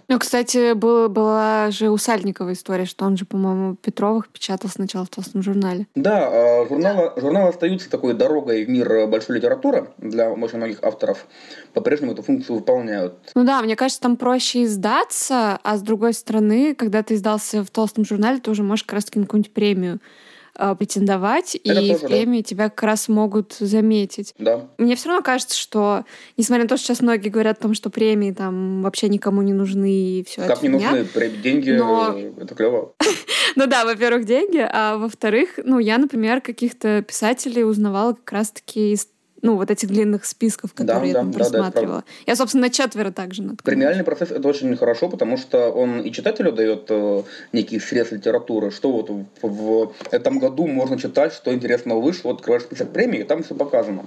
S2: Ну, кстати, был, была же у Сальникова история, что он же, по-моему, Петровых печатал сначала в толстом журнале.
S3: Да, а, журналы, журналы остаются такой дорогой в мир большой литературы для очень многих авторов. По-прежнему эту функцию выполняют.
S2: Ну да, мне кажется, там проще издаться, а с другой стороны, когда ты издался в толстом журнале, ты уже можешь как раз какую-нибудь премию э, претендовать, Это и тоже, в премии да. тебя как раз могут заметить.
S3: Да.
S2: Мне все равно кажется, что, несмотря на то, что сейчас многие говорят о том, что премии там вообще никому не нужны и все
S3: это. Как не нужны? Деньги но... это клево.
S2: Ну да, во-первых, деньги, а во-вторых, ну я, например, каких-то писателей узнавала как раз-таки из ну, вот этих длинных списков, которые да, я там да, просматривала. Да, я, собственно, на четверо также наткнулась.
S3: Премиальный процесс — это очень хорошо, потому что он и читателю дает э, некий срез литературы, что вот в, в этом году можно читать, что интересного вышло, вот открываешь список премий, и там все показано.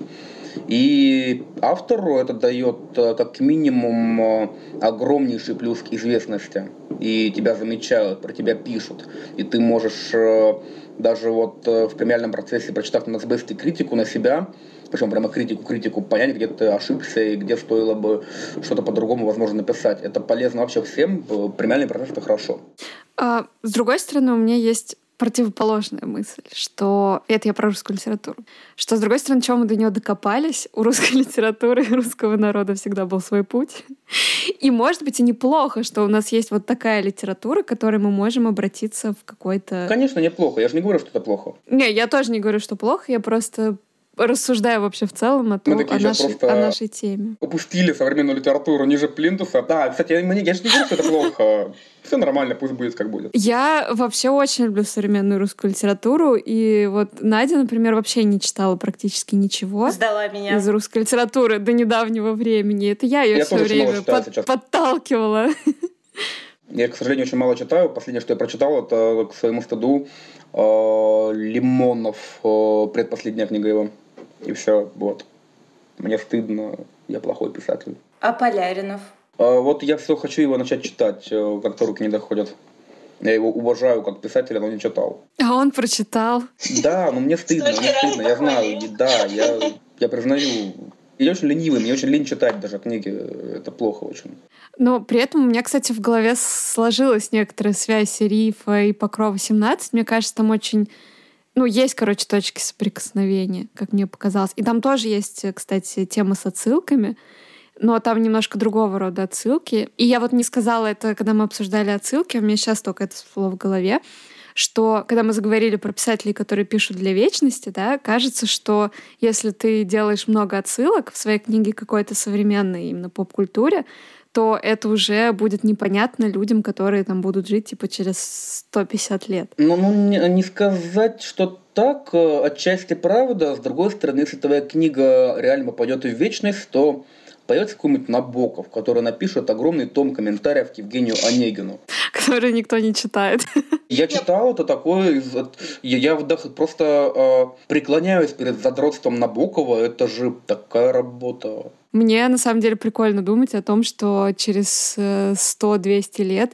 S3: И автору это дает э, как минимум э, огромнейший плюс к известности. И тебя замечают, про тебя пишут. И ты можешь э, даже вот в премиальном процессе, прочитав на критику на себя, причем прямо критику-критику, понять, где ты ошибся и где стоило бы что-то по-другому, возможно, написать. Это полезно вообще всем, премиальный процесс это хорошо.
S2: А, с другой стороны, у меня есть противоположная мысль, что это я про русскую литературу, что, с другой стороны, чем мы до нее докопались, у русской литературы и русского народа всегда был свой путь. И, может быть, и неплохо, что у нас есть вот такая литература, к которой мы можем обратиться в какой-то...
S3: Конечно, неплохо. Я же не говорю, что это плохо.
S2: Не, я тоже не говорю, что плохо. Я просто рассуждаю вообще в целом о, том, о, нашей, о нашей теме.
S3: Упустили современную литературу ниже плинтуса. Да, кстати, я, я же не говорю, что это плохо. Все нормально, пусть будет как будет.
S2: Я вообще очень люблю современную русскую литературу. И вот Надя, например, вообще не читала практически ничего.
S1: Сдала меня.
S2: Из русской литературы до недавнего времени. Это я ее я все время под, подталкивала.
S3: Я, к сожалению, очень мало читаю. Последнее, что я прочитал, это к своему стыду э, Лимонов, э, предпоследняя книга его. И все, вот. Мне стыдно, я плохой писатель.
S1: А Поляринов?
S3: А, вот я все хочу его начать читать, э, как-то руки не доходят. Я его уважаю как писателя, но не читал.
S2: А он прочитал.
S3: Да, но мне стыдно, мне стыдно, я знаю, да, я, я признаю. Я очень ленивый, мне очень лень читать даже книги, это плохо очень.
S2: Но при этом у меня, кстати, в голове сложилась некоторая связь Рифа и Покрова 17. Мне кажется, там очень ну, есть, короче, точки соприкосновения, как мне показалось. И там тоже есть, кстати, тема с отсылками, но там немножко другого рода отсылки. И я вот не сказала это, когда мы обсуждали отсылки, у меня сейчас только это всплыло в голове, что когда мы заговорили про писателей, которые пишут для вечности, да, кажется, что если ты делаешь много отсылок в своей книге какой-то современной именно поп-культуре, то это уже будет непонятно людям, которые там будут жить типа через 150 лет.
S3: Ну, ну не, не сказать, что так, э, отчасти правда. С другой стороны, если твоя книга реально попадет в вечность, то появится какой-нибудь Набоков, который напишет огромный том комментариев к Евгению Онегину.
S2: Который никто не читает.
S3: Я читал это такое, я, я просто э, преклоняюсь перед задротством Набокова, это же такая работа.
S2: Мне на самом деле прикольно думать о том, что через 100-200 э, лет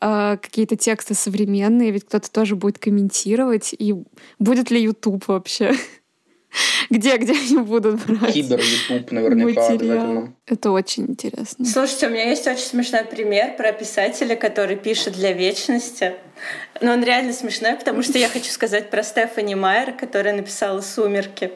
S2: э, какие-то тексты современные, ведь кто-то тоже будет комментировать, и будет ли YouTube вообще? где, где они будут брать
S3: Кибер YouTube наверняка обязательно.
S2: Это очень интересно.
S1: Слушайте, у меня есть очень смешной пример про писателя, который пишет для вечности. Но он реально смешной, потому что я хочу сказать про Стефани Майер, которая написала «Сумерки».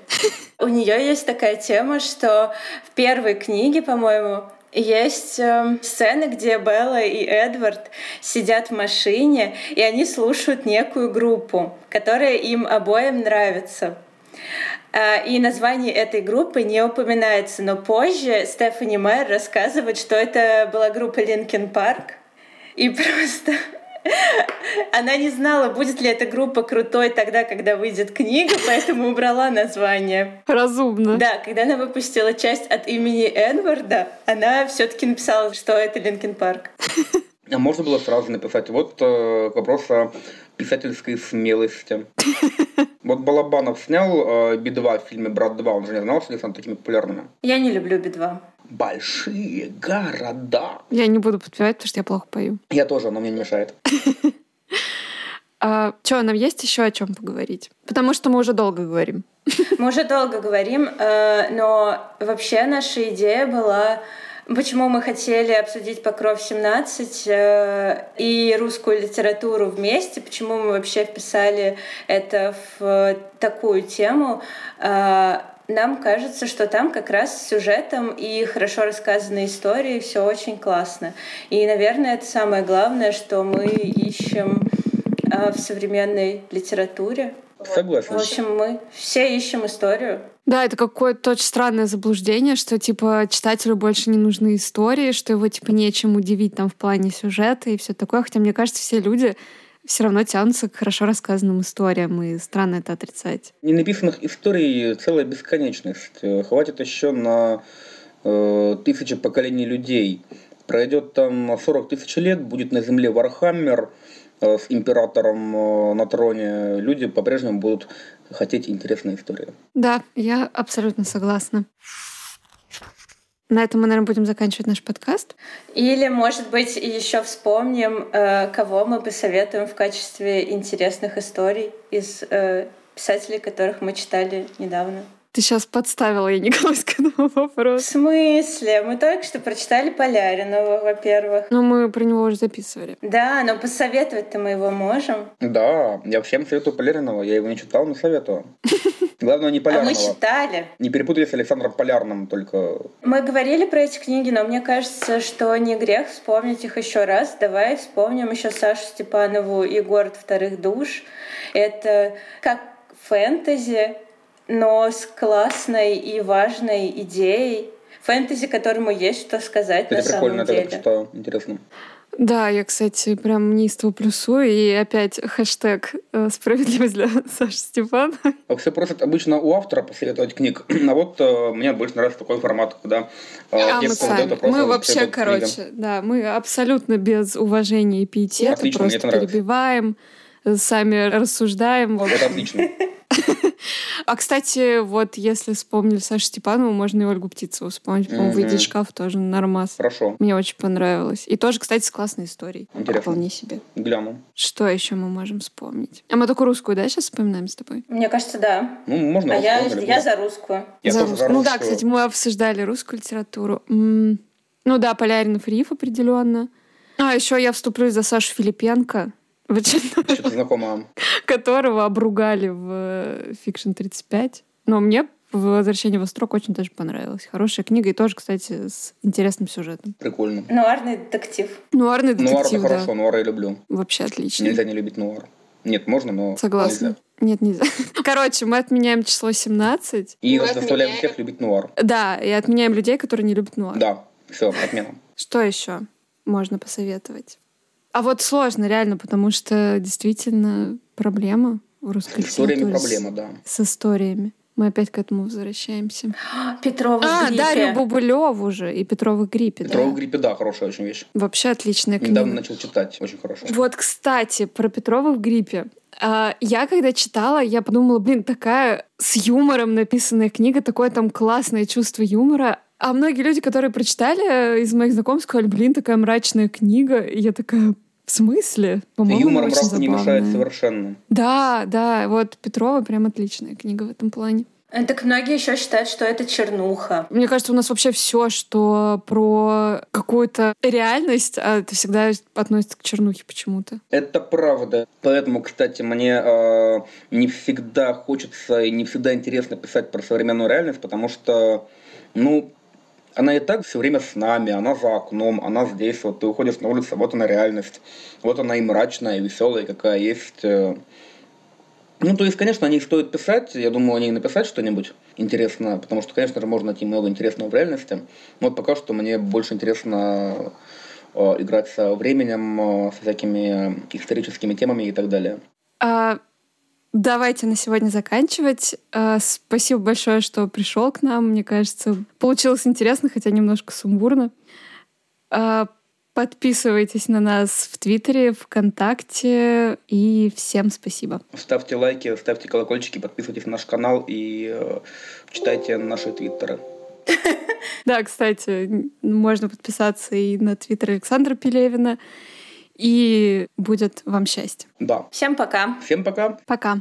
S1: У нее есть такая тема, что в первой книге, по-моему, есть э, сцены, где Белла и Эдвард сидят в машине, и они слушают некую группу, которая им обоим нравится. А, и название этой группы не упоминается, но позже Стефани Майер рассказывает, что это была группа Linkin Park. И просто она не знала, будет ли эта группа крутой тогда, когда выйдет книга, поэтому убрала название.
S2: Разумно.
S1: Да, когда она выпустила часть от имени Эдварда, она все-таки написала, что это Линкен Парк.
S3: А можно было сразу написать, вот э, вопрос о писательской смелости. Вот Балабанов снял э, Би-2 в фильме «Брат 2», он же не знал, что они станут такими популярными.
S1: Я не люблю Би-2.
S3: Большие города.
S2: Я не буду подпевать, потому что я плохо пою.
S3: Я тоже, но мне не мешает.
S2: А что, нам есть еще о чем поговорить? Потому что мы уже долго говорим.
S1: Мы уже долго говорим, э, но вообще наша идея была Почему мы хотели обсудить Покров 17 э, и русскую литературу вместе? Почему мы вообще вписали это в такую тему? Э, нам кажется, что там как раз с сюжетом и хорошо рассказанной историей все очень классно. И, наверное, это самое главное, что мы ищем э, в современной литературе.
S3: Согласен.
S1: В общем, мы все ищем историю.
S2: Да, это какое-то очень странное заблуждение, что, типа, читателю больше не нужны истории, что его, типа, нечем удивить там в плане сюжета и все такое. Хотя, мне кажется, все люди все равно тянутся к хорошо рассказанным историям, и странно это отрицать.
S3: Ненаписанных историй целая бесконечность. Хватит еще на э, тысячи поколений людей. Пройдет там 40 тысяч лет, будет на Земле Warhammer, с императором э, на троне, люди по-прежнему будут хотеть интересные истории.
S2: Да, я абсолютно согласна. На этом мы, наверное, будем заканчивать наш подкаст.
S1: Или, может быть, еще вспомним, э, кого мы посоветуем в качестве интересных историй из писателей, которых мы читали недавно.
S2: Ты сейчас подставила я Николай к этому вопросу.
S1: В смысле? Мы только что прочитали Поляринова, во-первых.
S2: Но мы про него уже записывали.
S1: Да, но посоветовать-то мы его можем.
S3: Да, я всем советую Поляринова. Я его не читал, но советую. Главное, не Полярного.
S1: А мы читали.
S3: Не перепутай с Александром Полярным только.
S1: Мы говорили про эти книги, но мне кажется, что не грех вспомнить их еще раз. Давай вспомним еще Сашу Степанову и «Город вторых душ». Это как фэнтези, но с классной и важной идеей. Фэнтези, которому есть что сказать
S3: это
S1: на
S3: прикольно,
S1: самом деле.
S3: Это прикольно, интересно.
S2: Да, я, кстати, прям неистово плюсую. И опять хэштег э, «Справедливость для Саши Степана».
S3: Все просят обычно у автора посоветовать книг. А вот э, мне больше нравится такой формат, когда
S2: э, а мы сами. Мы вообще, короче, книгам. да, мы абсолютно без уважения и пиетета Отлично, просто перебиваем, сами рассуждаем.
S3: Это отлично.
S2: А, кстати, вот если вспомнили Сашу Степанову, можно и Ольгу Птицеву вспомнить. По-моему, «Выйдет шкаф» тоже нормас.
S3: Хорошо.
S2: Мне очень понравилось. И тоже, кстати, с классной историей.
S3: Интересно.
S2: Вполне себе.
S3: Гляну.
S2: Что еще мы можем вспомнить? А мы только русскую, да, сейчас вспоминаем с тобой?
S1: Мне кажется, да.
S3: Ну, можно.
S1: А я, я за русскую.
S2: Я за, русскую. за русскую. Ну да, кстати, мы обсуждали русскую литературу. М-м- ну да, Поляринов Риф определенно. А еще я вступлюсь за Сашу Филипенко в
S3: Что-то знакомое.
S2: Которого обругали в Fiction 35. Но мне «Возвращение в строк» очень даже понравилось. Хорошая книга и тоже, кстати, с интересным сюжетом.
S3: Прикольно.
S1: Нуарный детектив.
S2: Нуарный детектив,
S3: Нуар — это
S2: да.
S3: хорошо, нуар я люблю.
S2: Вообще отлично.
S3: Нельзя не любить нуар. Нет, можно, но
S2: Согласна.
S3: нельзя.
S2: Нет, нельзя. Короче, мы отменяем число 17.
S3: И мы заставляем отменяем... всех любить нуар.
S2: Да, и отменяем людей, которые не любят нуар.
S3: Да, все, отмена.
S2: Что еще можно посоветовать? А вот сложно, реально, потому что действительно проблема в русской
S3: С историями проблема, да.
S2: С историями. Мы опять к этому возвращаемся.
S1: Петрова
S2: а,
S1: гриппе.
S2: Дарью Бубулеву же и Петрова гриппе.
S3: Петрова
S2: да.
S3: гриппе, да, хорошая очень вещь.
S2: Вообще отличная книга.
S3: Недавно начал читать, очень хорошая.
S2: Вот, кстати, про Петрова в гриппе. А, я когда читала, я подумала, блин, такая с юмором написанная книга, такое там классное чувство юмора. А многие люди, которые прочитали из моих знакомых, сказали, блин, такая мрачная книга. И я такая, в смысле?
S3: По-моему, Юмор мраку не мешает совершенно.
S2: Да, да, вот Петрова прям отличная книга в этом плане.
S1: Э, так многие еще считают, что это чернуха.
S2: Мне кажется, у нас вообще все, что про какую-то реальность, а это всегда относится к чернухе почему-то.
S3: Это правда. Поэтому, кстати, мне э, не всегда хочется и не всегда интересно писать про современную реальность, потому что, ну, она и так все время с нами, она за окном, она здесь, вот ты уходишь на улицу, вот она реальность, вот она и мрачная, и веселая, какая есть. Э. Ну, то есть, конечно, о ней стоит писать, я думаю, о ней написать что-нибудь интересное, потому что, конечно же, можно найти много интересного в реальности, но вот пока что мне больше интересно э, играть со временем, э, с всякими историческими темами и так далее.
S2: А Давайте на сегодня заканчивать. А, спасибо большое, что пришел к нам. Мне кажется, получилось интересно, хотя немножко сумбурно. А, подписывайтесь на нас в Твиттере, ВКонтакте и всем спасибо.
S3: Ставьте лайки, ставьте колокольчики, подписывайтесь на наш канал и э, читайте наши твиттеры.
S2: Да, кстати, можно подписаться и на твиттер Александра Пелевина, и будет вам счастье.
S3: Да.
S1: Всем пока.
S3: Всем пока.
S2: Пока.